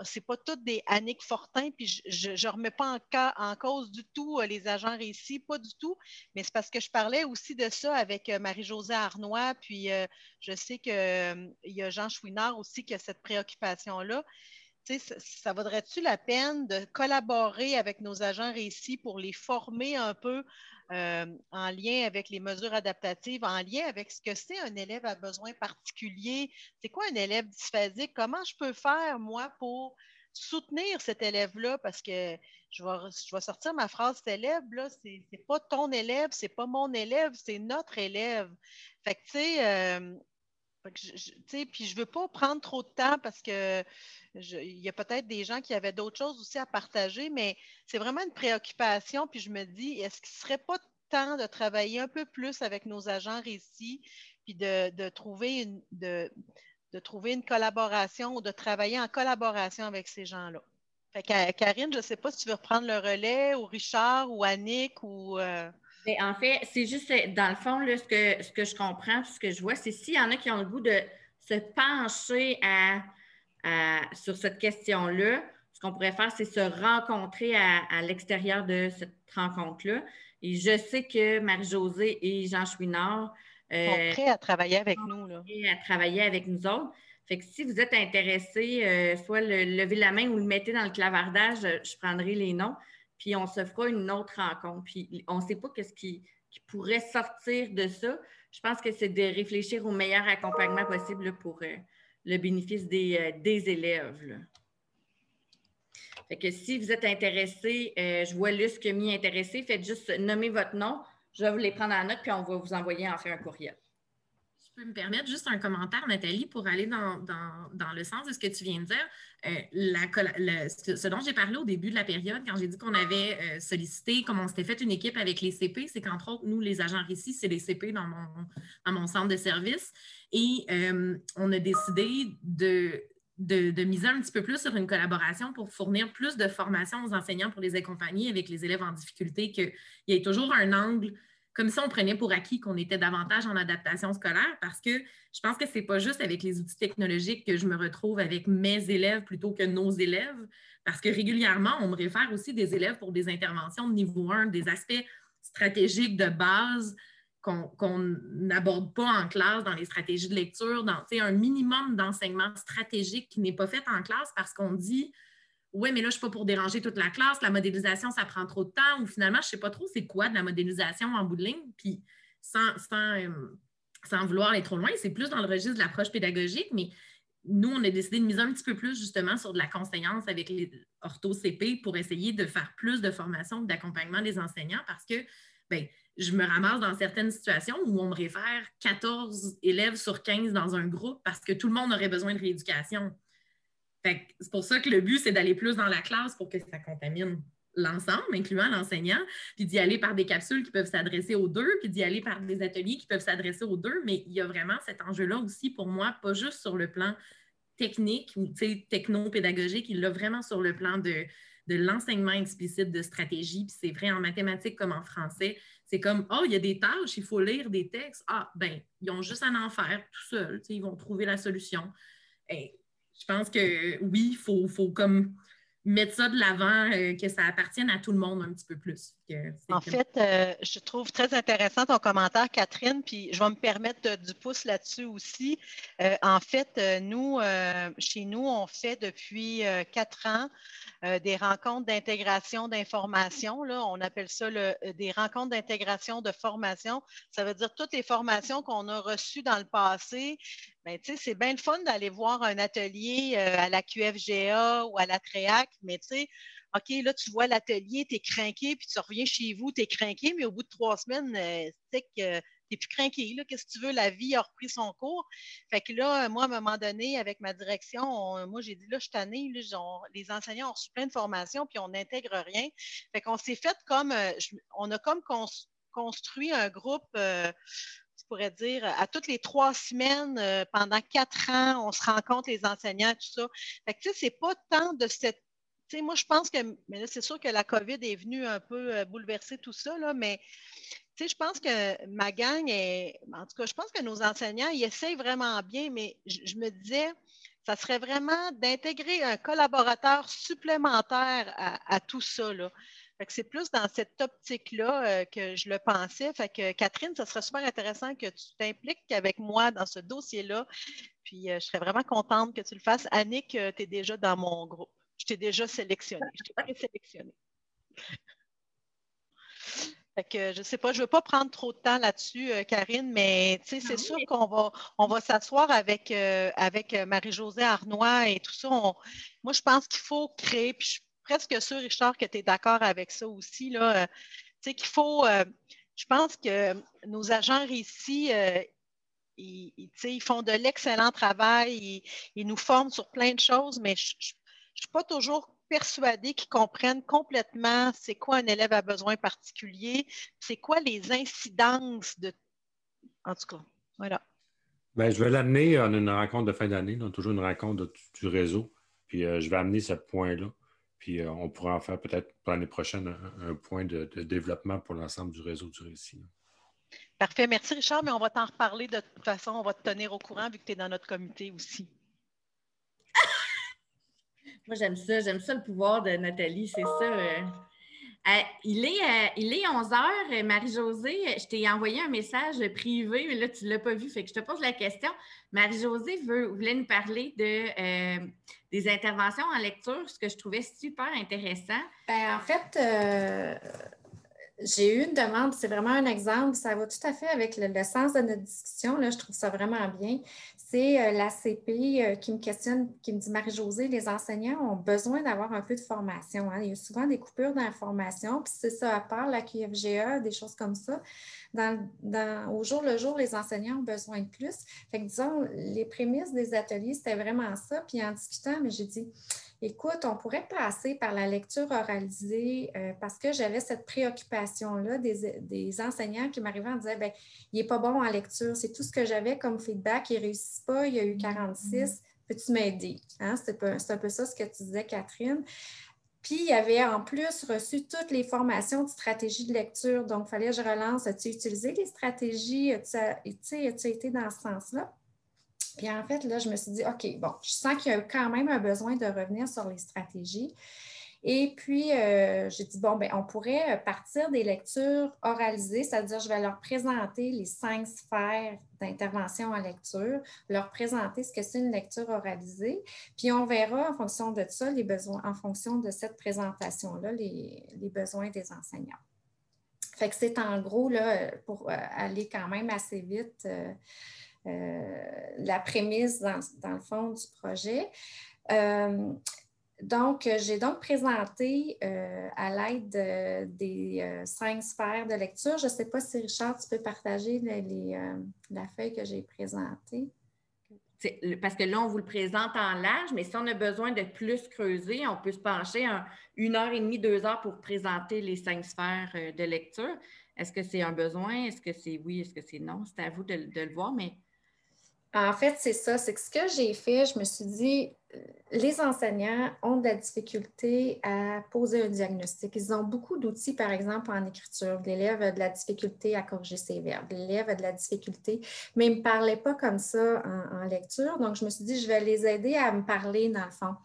c'est pas toutes des Annick Fortin, puis je ne remets pas en, en, cause du tout les agents récits, pas du tout, mais c'est parce que je parlais aussi de ça avec Marie-Josée Arnois, puis je sais qu'il y a Jean Chouinard aussi qui a cette préoccupation-là ça, vaudrait-tu la peine de collaborer avec nos agents récits pour les former un peu euh, en lien avec les mesures adaptatives, en lien avec ce que c'est un élève à besoin particulier? C'est quoi un élève dysphasique? Comment je peux faire, moi, pour soutenir cet élève-là? Parce que je vais, sortir ma phrase, cet élève-là, c'est pas ton élève, c'est pas mon élève, c'est notre élève. Fait que, tu sais, euh, je ne veux pas prendre trop de temps parce que il y a peut-être des gens qui avaient d'autres choses aussi à partager, mais c'est vraiment une préoccupation. Puis je me dis, est-ce qu'il ne serait pas temps de travailler un peu plus avec nos agents récits, puis de, trouver, une, de, trouver une collaboration ou de travailler en collaboration avec ces gens-là? Karine, je ne sais pas si tu veux reprendre le relais, ou Richard, ou Annick, ou. Euh, en fait, c'est juste, dans le fond, ce, que, ce que je comprends, ce que je vois, c'est s'il y en a qui ont le goût de se pencher sur cette question-là, ce qu'on pourrait faire, c'est se rencontrer à, l'extérieur de cette rencontre-là. Et je sais que Marie-Josée et Jean Chouinard euh, sont prêts à travailler avec nous. Là. à travailler avec nous autres. Fait que si vous êtes intéressés, euh, soit le, levez la main ou le mettez dans le clavardage, je prendrai les noms puis on se fera une autre rencontre. Puis on ne sait pas qu'est-ce qui, pourrait sortir de ça. Je pense que c'est de réfléchir au meilleur accompagnement possible pour euh, le bénéfice des, euh, élèves. Fait que si vous êtes intéressé, euh, je vois Luce qui a mis intéressé, faites juste nommer votre nom. Je vais vous les prendre en note, puis on va vous envoyer en fait un courriel peux me permettre juste un commentaire, Nathalie, pour aller dans, le sens de ce que tu viens de dire. Euh, ce dont j'ai parlé au début de la période, quand j'ai dit qu'on avait euh, sollicité, comme on s'était fait une équipe avec les CP, c'est qu'entre autres, nous, les agents ici, c'est les CP dans mon, mon centre de service. Et euh, on a décidé de, de, miser un petit peu plus sur une collaboration pour fournir plus de formation aux enseignants pour les accompagner avec les élèves en difficulté, qu'il y ait toujours un angle comme si on prenait pour acquis qu'on était davantage en adaptation scolaire parce que je pense que ce n'est pas juste avec les outils technologiques que je me retrouve avec mes élèves plutôt que nos élèves, parce que régulièrement, on me réfère aussi des élèves pour des interventions de niveau 1, des aspects stratégiques de base qu'on n'aborde pas en classe dans les stratégies de lecture, dans un minimum d'enseignement stratégique qui n'est pas fait en classe parce qu'on dit oui, mais là, je ne suis pas pour déranger toute la classe, la modélisation, ça prend trop de temps, ou finalement, je ne sais pas trop c'est quoi de la modélisation en bout de ligne, puis sans, sans, euh, vouloir aller trop loin, c'est plus dans le registre de l'approche pédagogique, mais nous, on a décidé de miser un petit peu plus justement sur de la conseillance avec les ortho-CP pour essayer de faire plus de formation d'accompagnement des enseignants parce que bien, je me ramasse dans certaines situations où on me réfère 14 élèves sur 15 dans un groupe parce que tout le monde aurait besoin de rééducation. C'est pour ça que le but, c'est d'aller plus dans la classe pour que ça contamine l'ensemble, incluant l'enseignant, puis d'y aller par des capsules qui peuvent s'adresser aux deux, puis d'y aller par des ateliers qui peuvent s'adresser aux deux. Mais il y a vraiment cet enjeu-là aussi pour moi, pas juste sur le plan technique ou techno-pédagogique, il l'a vraiment sur le plan de, l'enseignement explicite de stratégie. Puis c'est vrai en mathématiques comme en français. C'est comme, oh, il y a des tâches, il faut lire des textes. Ah, ben, ils ont juste à en faire tout seuls. Ils vont trouver la solution. Et je pense que oui, il faut, faut comme mettre ça de l'avant, euh, que ça appartienne à tout le monde un petit peu plus. en fait, euh, je trouve très intéressant ton commentaire, Catherine, puis je vais me permettre du pouce là-dessus aussi. Euh, en fait, nous, chez nous, on fait depuis quatre ans des rencontres d'intégration d'information. On appelle ça des rencontres d'intégration de formation. Ça veut dire toutes les formations qu'on a reçues dans le passé, ben, c'est bien le fun d'aller voir un atelier euh, à la QFGA ou à la TREAC, mais tu sais, OK, là, tu vois l'atelier, tu es craqué, puis tu reviens chez vous, tu es craqué, mais au bout de trois semaines, euh, tu sais que plus craqué. Qu'est-ce que tu veux? La vie a repris son cours. Fait que là, moi, à un moment donné, avec ma direction, moi, j'ai dit, là, je suis les enseignants ont reçu plein de formations, puis on n'intègre rien. Fait qu'on s'est fait comme, euh, on a comme construit un groupe pourrais dire, à toutes les trois semaines, euh, pendant quatre ans, on se rencontre les enseignants, tout ça. Fait que, tu sais, c'est pas tant de cette. Tu sais, moi, je pense que. Mais là, c'est sûr que la COVID est venue un peu euh, bouleverser tout ça, là, mais. Tu sais, je pense que ma gang est. En tout cas, je pense que nos enseignants, ils essayent vraiment bien, mais je, me disais, ça serait vraiment d'intégrer un collaborateur supplémentaire à, à tout ça. Là c'est plus dans cette optique-là euh, que je le pensais. Fait que Catherine, ce serait super intéressant que tu t'impliques avec moi dans ce dossier-là. Puis euh, je serais vraiment contente que tu le fasses. Annick, euh, tu es déjà dans mon groupe. Je t'ai déjà sélectionné. Je t'ai présélectionné. Fait que je ne sais pas, je ne veux pas prendre trop de temps là-dessus, Karine, mais c'est sûr qu'on va, on va s'asseoir avec, avec Marie-Josée Arnois et tout ça. moi, je pense qu'il faut créer, puis presque sûr, Richard, que tu es d'accord avec ça aussi. Là. Euh, qu'il faut. Euh, je pense que nos agents ici, euh, ils, font de l'excellent travail, ils, nous forment sur plein de choses, mais je ne suis pas toujours persuadée qu'ils comprennent complètement c'est quoi un élève à besoin particulier, c'est quoi les incidences de. En tout cas, voilà. Bien, je vais l'amener en une rencontre de fin d'année, toujours une rencontre du réseau. Puis je vais amener ce point-là. Puis euh, on pourra en faire peut-être pour l'année prochaine un, point de, développement pour l'ensemble du réseau du récit. Parfait. Merci, Richard, mais on va t'en reparler de toute façon. On va te tenir au courant vu que tu es dans notre comité aussi. Moi, j'aime ça. J'aime ça le pouvoir de Nathalie. C'est ça. Euh, euh, il, est, euh, il est 11 heures, Marie-Josée. Je t'ai envoyé un message privé, mais là, tu ne l'as pas vu. Fait que je te pose la question. Marie-Josée voulait nous parler de, euh, des interventions en lecture, ce que je trouvais super intéressant. Ben, en fait, j'ai eu une demande, c'est vraiment un exemple, ça va tout à fait avec le, le, sens de notre discussion, là, je trouve ça vraiment bien c'est euh, l'ACP euh, qui me questionne, qui me dit Marie-Josée, les enseignants ont besoin d'avoir un peu de formation. Hein. Il y a souvent des coupures d'information, puis c'est ça, à part la QFGA, des choses comme ça. au jour le jour, les enseignants ont besoin de plus. Fait que disons, les prémices des ateliers, c'était vraiment ça. Puis en discutant, mais j'ai dit écoute, on pourrait passer par la lecture oralisée euh, parce que j'avais cette préoccupation-là des, enseignants qui m'arrivaient en disant ben, il n'est pas bon en lecture, c'est tout ce que j'avais comme feedback, il ne réussit pas, il y a eu 46, mm-hmm. peux-tu m'aider? Hein? C'est un peu ça ce que tu disais, Catherine. Puis, il y avait en plus reçu toutes les formations de stratégie de lecture. Donc, il fallait que je relance. As-tu utilisé les stratégies? As-tu été dans ce sens-là? Puis en fait, là, je me suis dit, OK, bon, je sens qu'il y a quand même un besoin de revenir sur les stratégies. Et puis, euh, j'ai dit, bon, ben, on pourrait partir des lectures oralisées, c'est-à-dire, je vais leur présenter les cinq sphères d'intervention en lecture, leur présenter ce que c'est une lecture oralisée, puis on verra en fonction de ça, les besoins, en fonction de cette présentation-là, les, besoins des enseignants. Fait que c'est en gros, là, pour euh, aller quand même assez vite, euh, la prémisse dans, dans, le fond du projet. Donc, euh, j'ai donc présenté euh, à l'aide des euh, cinq sphères de lecture. Je ne sais pas si Richard, tu peux partager la feuille que j'ai présentée. Parce que là, on vous le présente en large, mais si on a besoin de plus creuser, on peut se pencher une heure et demie, deux heures pour présenter les cinq sphères de lecture. Est-ce que c'est un besoin? Est-ce que c'est oui? Est-ce que c'est non? C'est à vous de, de le voir, mais en fait, c'est ça. C'est que ce que j'ai fait, je me suis dit, les enseignants ont de la difficulté à poser un diagnostic. Ils ont beaucoup d'outils, par exemple, en écriture. L'élève a de la difficulté à corriger ses verbes. L'élève a de la difficulté, mais ils ne me parlaient pas comme ça en, lecture. Donc, je me suis dit, je vais les aider à me parler, dans le fond.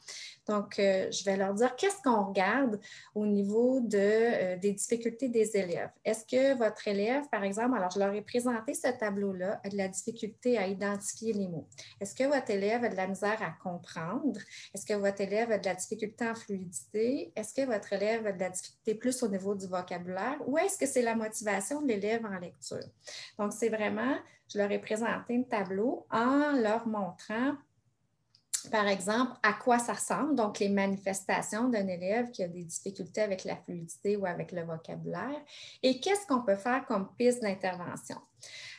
Donc, euh, je vais leur dire qu'est-ce qu'on regarde au niveau de, euh, des difficultés des élèves? Est-ce que votre élève, par exemple, alors je leur ai présenté ce tableau-là, a de la difficulté à identifier les mots. Est-ce que votre élève a de la misère à comprendre? Est-ce que votre élève a de la difficulté en fluidité? Est-ce que votre élève a de la difficulté plus au niveau du vocabulaire? Ou est-ce que c'est la motivation de l'élève en lecture? Donc, c'est vraiment, je leur ai présenté un tableau en leur montrant par exemple, à quoi ça ressemble, donc les manifestations d'un élève qui a des difficultés avec la fluidité ou avec le vocabulaire, et qu'est-ce qu'on peut faire comme piste d'intervention?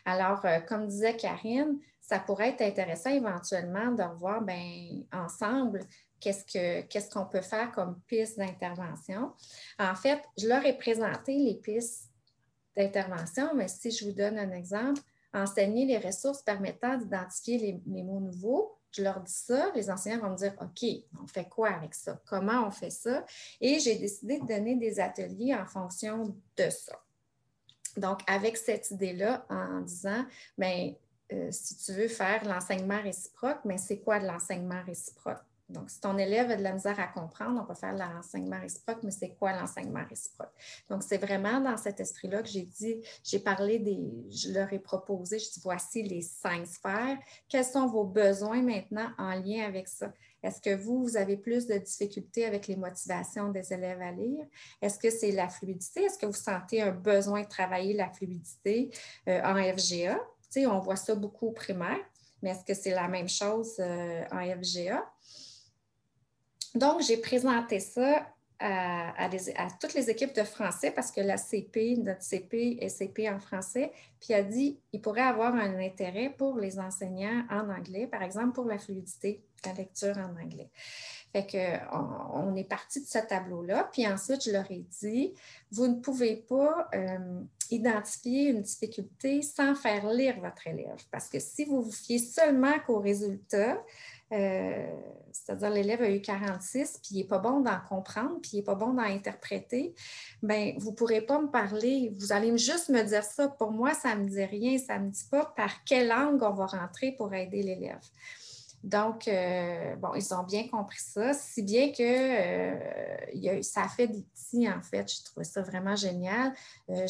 Alors, euh, comme disait Karine, ça pourrait être intéressant éventuellement de revoir ben, ensemble qu'est-ce qu'on peut faire comme piste d'intervention. En fait, je leur ai présenté les pistes d'intervention, mais si je vous donne un exemple, enseigner les ressources permettant d'identifier les mots nouveaux, je leur dis ça, les enseignants vont me dire OK, on fait quoi avec ça? Comment on fait ça? Et j'ai décidé de donner des ateliers en fonction de ça. Donc, avec cette idée-là, en disant, bien, euh, si tu veux faire l'enseignement réciproque, mais c'est quoi de l'enseignement réciproque? Donc, si ton élève a de la misère à comprendre, on va faire l'enseignement réciproque, mais c'est quoi l'enseignement réciproque? Donc, c'est vraiment dans cet esprit-là que j'ai dit, j'ai parlé des, je leur ai proposé, je dis, voici les cinq sphères. Quels sont vos besoins maintenant en lien avec ça? Est-ce que vous, vous avez plus de difficultés avec les motivations des élèves à lire? Est-ce que c'est la fluidité? Est-ce que vous sentez un besoin de travailler la fluidité euh, en FGA? Tu sais, on voit ça beaucoup au primaire, mais est-ce que c'est la même chose euh, en FGA? Donc, j'ai présenté ça à, toutes les équipes de français parce que la CP, notre CP est CP en français, puis a dit qu'il pourrait avoir un intérêt pour les enseignants en anglais, par exemple pour la fluidité, la lecture en anglais. Fait qu'on on est parti de ce tableau-là, puis ensuite, je leur ai dit, vous ne pouvez pas euh, identifier une difficulté sans faire lire votre élève, parce que si vous vous fiez seulement qu'aux résultats, euh, c'est-à-dire l'élève a eu 46, puis il n'est pas bon d'en comprendre, puis il n'est pas bon d'en interpréter, bien, vous ne pourrez pas me parler, vous allez juste me dire ça. Pour moi, ça ne me dit rien, ça ne me dit pas par quelle langue on va rentrer pour aider l'élève. Donc, euh, bon, ils ont bien compris ça, si bien que euh, ça fait des petits, en fait. Je trouvais ça vraiment génial. Euh,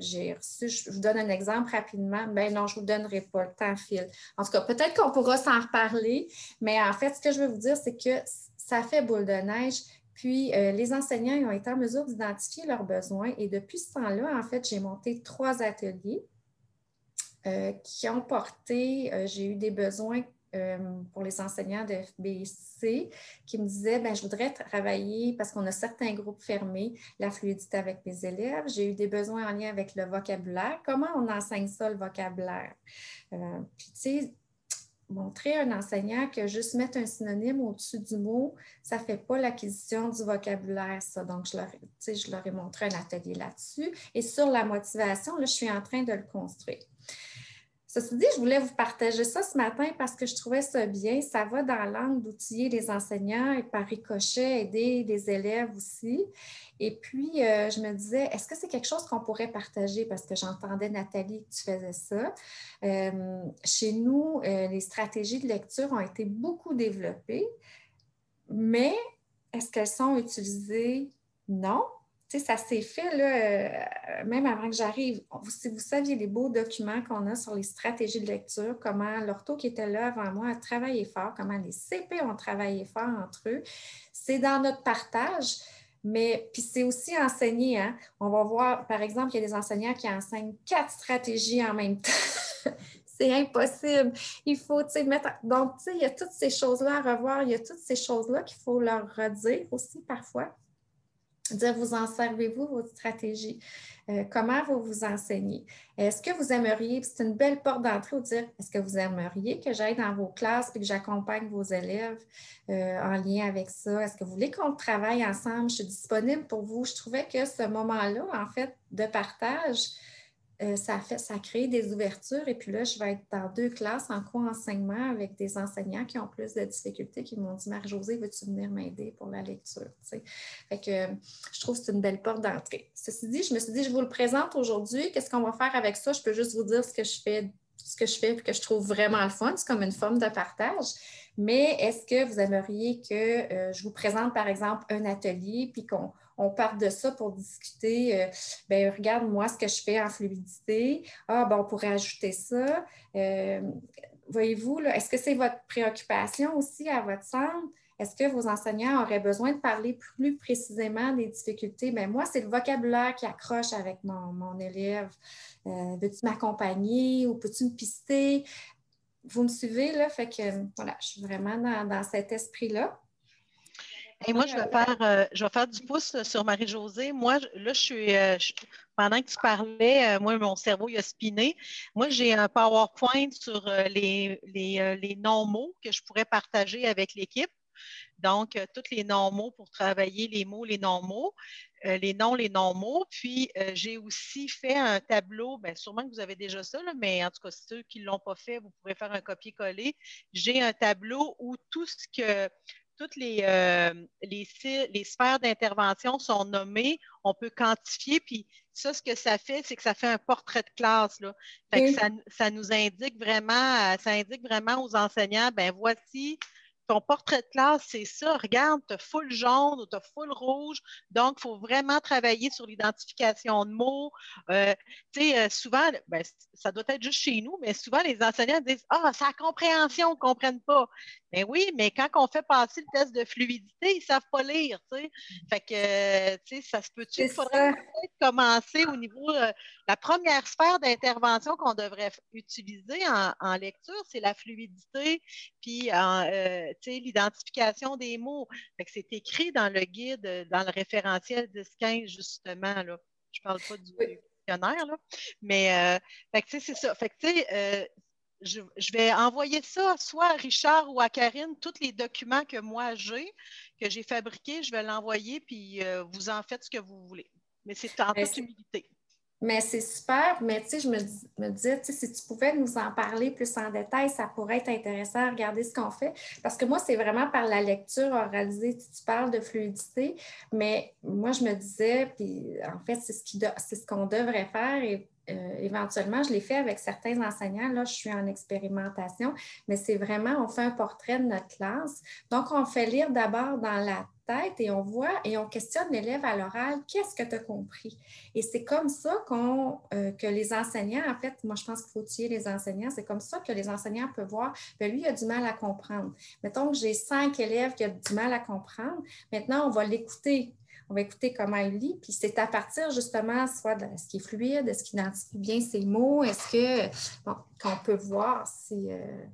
j'ai reçu, je vous donne un exemple rapidement. Ben non, je ne vous donnerai pas le temps fil. En tout cas, peut-être qu'on pourra s'en reparler, mais en fait, ce que je veux vous dire, c'est que ça fait boule de neige. Puis, les enseignants ont été en mesure d'identifier leurs besoins et depuis ce temps-là, en fait, j'ai monté trois ateliers qui ont porté, j'ai eu des besoins euh, pour les enseignants de FBC qui me disaient ben, je voudrais travailler parce qu'on a certains groupes fermés, la fluidité avec mes élèves. J'ai eu des besoins en lien avec le vocabulaire. Comment on enseigne ça, le vocabulaire? Euh, puis, tu sais, montrer à un enseignant que juste mettre un synonyme au-dessus du mot, ça ne fait pas l'acquisition du vocabulaire, ça. Donc, je leur, je leur ai montré un atelier là-dessus. Et sur la motivation, là, je suis en train de le construire. Ceci dit, je voulais vous partager ça ce matin parce que je trouvais ça bien. Ça va dans l'angle d'outiller les enseignants et par ricochet aider les élèves aussi. Et puis, euh, je me disais, est-ce que c'est quelque chose qu'on pourrait partager? Parce que j'entendais, Nathalie, que tu faisais ça. Euh, chez nous, euh, les stratégies de lecture ont été beaucoup développées, mais est-ce qu'elles sont utilisées? Non. Tu sais, ça s'est fait là, euh, même avant que j'arrive. Si vous saviez les beaux documents qu'on a sur les stratégies de lecture, comment l'ortho qui était là avant moi a travaillé fort, comment les CP ont travaillé fort entre eux, c'est dans notre partage. Mais puis c'est aussi enseigné. Hein? On va voir, par exemple, il y a des enseignants qui enseignent quatre stratégies en même temps. c'est impossible. Il faut mettre. Donc, il y a toutes ces choses-là à revoir. Il y a toutes ces choses-là qu'il faut leur redire aussi parfois. Dire, vous en servez-vous, votre stratégie? Euh, comment vous vous enseignez? Est-ce que vous aimeriez, c'est une belle porte d'entrée, dire, est-ce que vous aimeriez que j'aille dans vos classes et que j'accompagne vos élèves euh, en lien avec ça? Est-ce que vous voulez qu'on travaille ensemble? Je suis disponible pour vous. Je trouvais que ce moment-là, en fait, de partage, euh, ça, fait, ça a des ouvertures. Et puis là, je vais être dans deux classes en co-enseignement avec des enseignants qui ont plus de difficultés, qui m'ont dit Marie-Josée, veux-tu venir m'aider pour la lecture? Fait que, je trouve que c'est une belle porte d'entrée. Ceci dit, je me suis dit, je vous le présente aujourd'hui. Qu'est-ce qu'on va faire avec ça? Je peux juste vous dire ce que je fais ce que je fais et que je trouve vraiment le fun. C'est comme une forme de partage. Mais est-ce que vous aimeriez que euh, je vous présente, par exemple, un atelier puis qu'on on part de ça pour discuter. Euh, ben, regarde, moi, ce que je fais en fluidité. Ah, ben, on pourrait ajouter ça. Euh, voyez-vous, est-ce que c'est votre préoccupation aussi à votre centre? Est-ce que vos enseignants auraient besoin de parler plus précisément des difficultés? Bien, moi, c'est le vocabulaire qui accroche avec mon, élève. Euh, veux-tu m'accompagner ou peux-tu me pister? Vous me suivez, là? Fait que, voilà, je suis vraiment dans cet esprit-là. Et moi, je vais, faire, euh, je vais faire du pouce sur Marie-Josée. Moi, là, je suis, euh, pendant que tu parlais, euh, moi, mon cerveau, il a spiné. Moi, j'ai un PowerPoint sur les, les, non-mots que je pourrais partager avec l'équipe. Donc, tous les non-mots pour travailler les mots, les non-mots, les noms, les non-mots. Puis, j'ai aussi fait un tableau, bien, sûrement que vous avez déjà ça, mais en tout cas, ceux qui ne l'ont pas fait, vous pourrez faire un copier-coller. J'ai un tableau où tout ce que toutes les, euh, les, sphères d'intervention sont nommées, on peut quantifier, puis ça, ce que ça fait, c'est que ça fait un portrait de classe. Là. ça, ça, nous indique vraiment, ça indique vraiment aux enseignants, ben voici ton portrait de classe, c'est ça. Regarde, tu as full jaune ou tu as full rouge. Donc, il faut vraiment travailler sur l'identification de mots. Euh, tu sais, euh, souvent, ben, ça doit être juste chez nous, mais souvent, les enseignants disent Ah, c'est la compréhension, ils ne comprennent pas. Mais oui, mais quand on fait passer le test de fluidité, ils ne savent pas lire. sais. Fait que, tu sais, ça se peut-tu? Il faudrait peut-être commencer au niveau. Euh, la première sphère d'intervention qu'on devrait utiliser en, lecture, c'est la fluidité, puis euh, l'identification des mots. c'est écrit dans le guide, dans le référentiel 10-15, justement. Là. Je ne parle pas du dictionnaire, là. mais euh, c'est ça. Fait que, je, vais envoyer ça soit à Richard ou à Karine, tous les documents que moi j'ai, que j'ai fabriqués, je vais l'envoyer, puis euh, vous en faites ce que vous voulez. Mais c'est en toute humilité. Mais c'est super, mais tu sais, je me, me disais, tu sais, si tu pouvais nous en parler plus en détail, ça pourrait être intéressant à regarder ce qu'on fait. Parce que moi, c'est vraiment par la lecture oralisée, tu, tu parles de fluidité, mais moi, je me disais, puis en fait, c'est ce qu'on ce devrait faire et euh, éventuellement, je l'ai fait avec certains enseignants. Là, je suis en expérimentation, mais c'est vraiment, on fait un portrait de notre classe. Donc, on fait lire d'abord dans la tête et on voit et on questionne l'élève à l'oral, qu'est-ce que tu as compris? Et c'est comme ça euh, que les enseignants, en fait, moi je pense qu'il faut tuer les enseignants, c'est comme ça que les enseignants peuvent voir, bien, lui, il a du mal à comprendre. Mettons que j'ai cinq élèves qui ont du mal à comprendre, maintenant on va l'écouter on va écouter comment il lit. Puis c'est à partir justement soit de ce qui est fluide, est-ce qu'il identifie bien ses mots, est-ce que bon, qu'on peut voir si euh,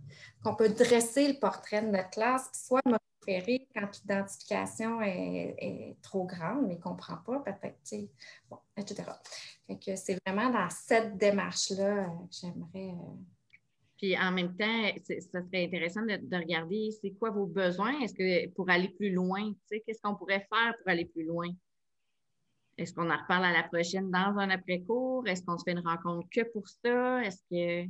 qu'on peut dresser le portrait de notre classe, puis soit me préférer quand l'identification est, trop grande, mais ne comprend pas, peut-être, bon, etc. Fait que c'est vraiment dans cette démarche-là euh, que j'aimerais. Euh, puis en même temps, ça serait intéressant de, regarder c'est quoi vos besoins? Est-ce que pour aller plus loin, qu'est-ce qu'on pourrait faire pour aller plus loin? Est-ce qu'on en reparle à la prochaine dans un après-cours? Est-ce qu'on se fait une rencontre que pour ça? Est-ce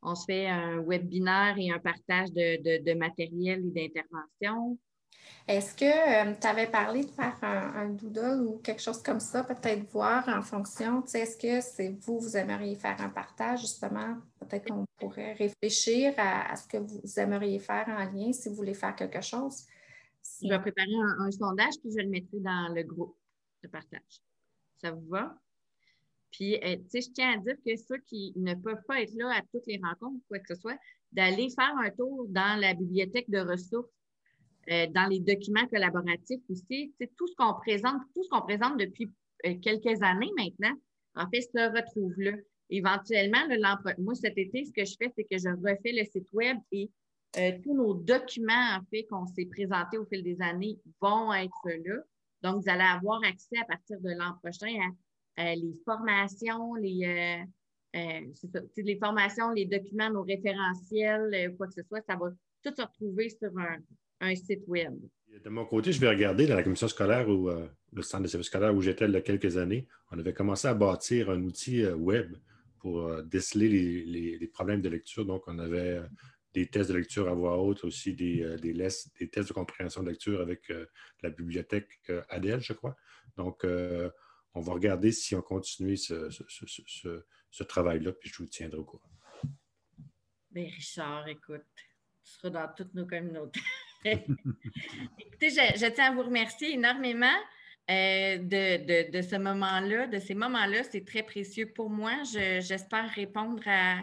qu'on se fait un webinaire et un partage de matériel et d'intervention? Est-ce que euh, tu avais parlé de faire un, doodle ou quelque chose comme ça, peut-être voir en fonction, est-ce que c'est vous, vous aimeriez faire un partage, justement, peut-être qu'on pourrait réfléchir à, ce que vous aimeriez faire en lien si vous voulez faire quelque chose. Je vais préparer un, sondage, puis je le mettrai dans le groupe de partage. Ça vous va? Puis, euh, tu sais, je tiens à dire que ceux qui ne peuvent pas être là à toutes les rencontres, quoi que ce soit, d'aller faire un tour dans la bibliothèque de ressources, euh, dans les documents collaboratifs aussi. Tout ce qu'on présente, tout ce qu'on présente depuis euh, quelques années maintenant, en fait, se retrouve là. Éventuellement, le, moi, cet été, ce que je fais, c'est que je refais le site web et tous nos documents, en fait, qu'on s'est présentés au fil des années vont être là. Donc, vous allez avoir accès à partir de l'an prochain à euh, les formations, euh, euh, les formations, les documents, nos référentiels, quoi que ce soit, ça va tout se retrouver sur un, site web. De mon côté, je vais regarder dans la commission scolaire ou le centre de services scolaires où j'étais il y a quelques années, on avait commencé à bâtir un outil web pour déceler les, problèmes de lecture. Donc, on avait des tests de lecture à voix haute, aussi des, des, des tests de compréhension de lecture avec la bibliothèque ADEL, je crois. Donc, on va regarder si on continue ce, travail-là, puis je vous tiendrai au courant. Bien, Richard, écoute, tu seras dans toutes nos communautés. Écoutez, je, tiens à vous remercier énormément euh, de, ce moment-là, de ces moments-là. C'est très précieux pour moi. j'espère répondre à.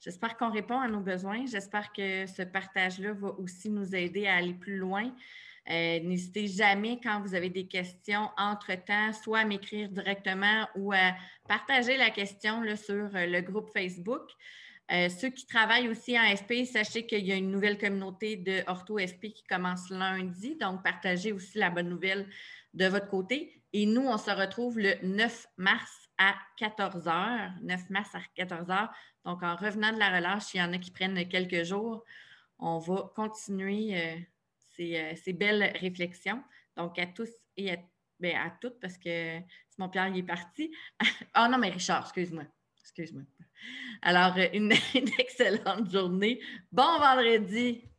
J'espère qu'on répond à nos besoins. J'espère que ce partage-là va aussi nous aider à aller plus loin. Euh, n'hésitez jamais quand vous avez des questions entre-temps, soit à m'écrire directement ou à partager la question sur euh, le groupe Facebook. Euh, ceux qui travaillent aussi en FP, sachez qu'il y a une nouvelle communauté de Ortho FP qui commence lundi, donc partagez aussi la bonne nouvelle de votre côté. Et nous, on se retrouve le 9 mars à 14 h. 9 mars à 14 h. Donc, en revenant de la relâche, il y en a qui prennent quelques jours. On va continuer euh, ces, belles réflexions. Donc, à tous et à, ben, toutes, parce que mon Pierre est parti. Ah non, mais Richard, excuse-moi. Excuse-moi. Alors, une, une excellente journée. Bon vendredi.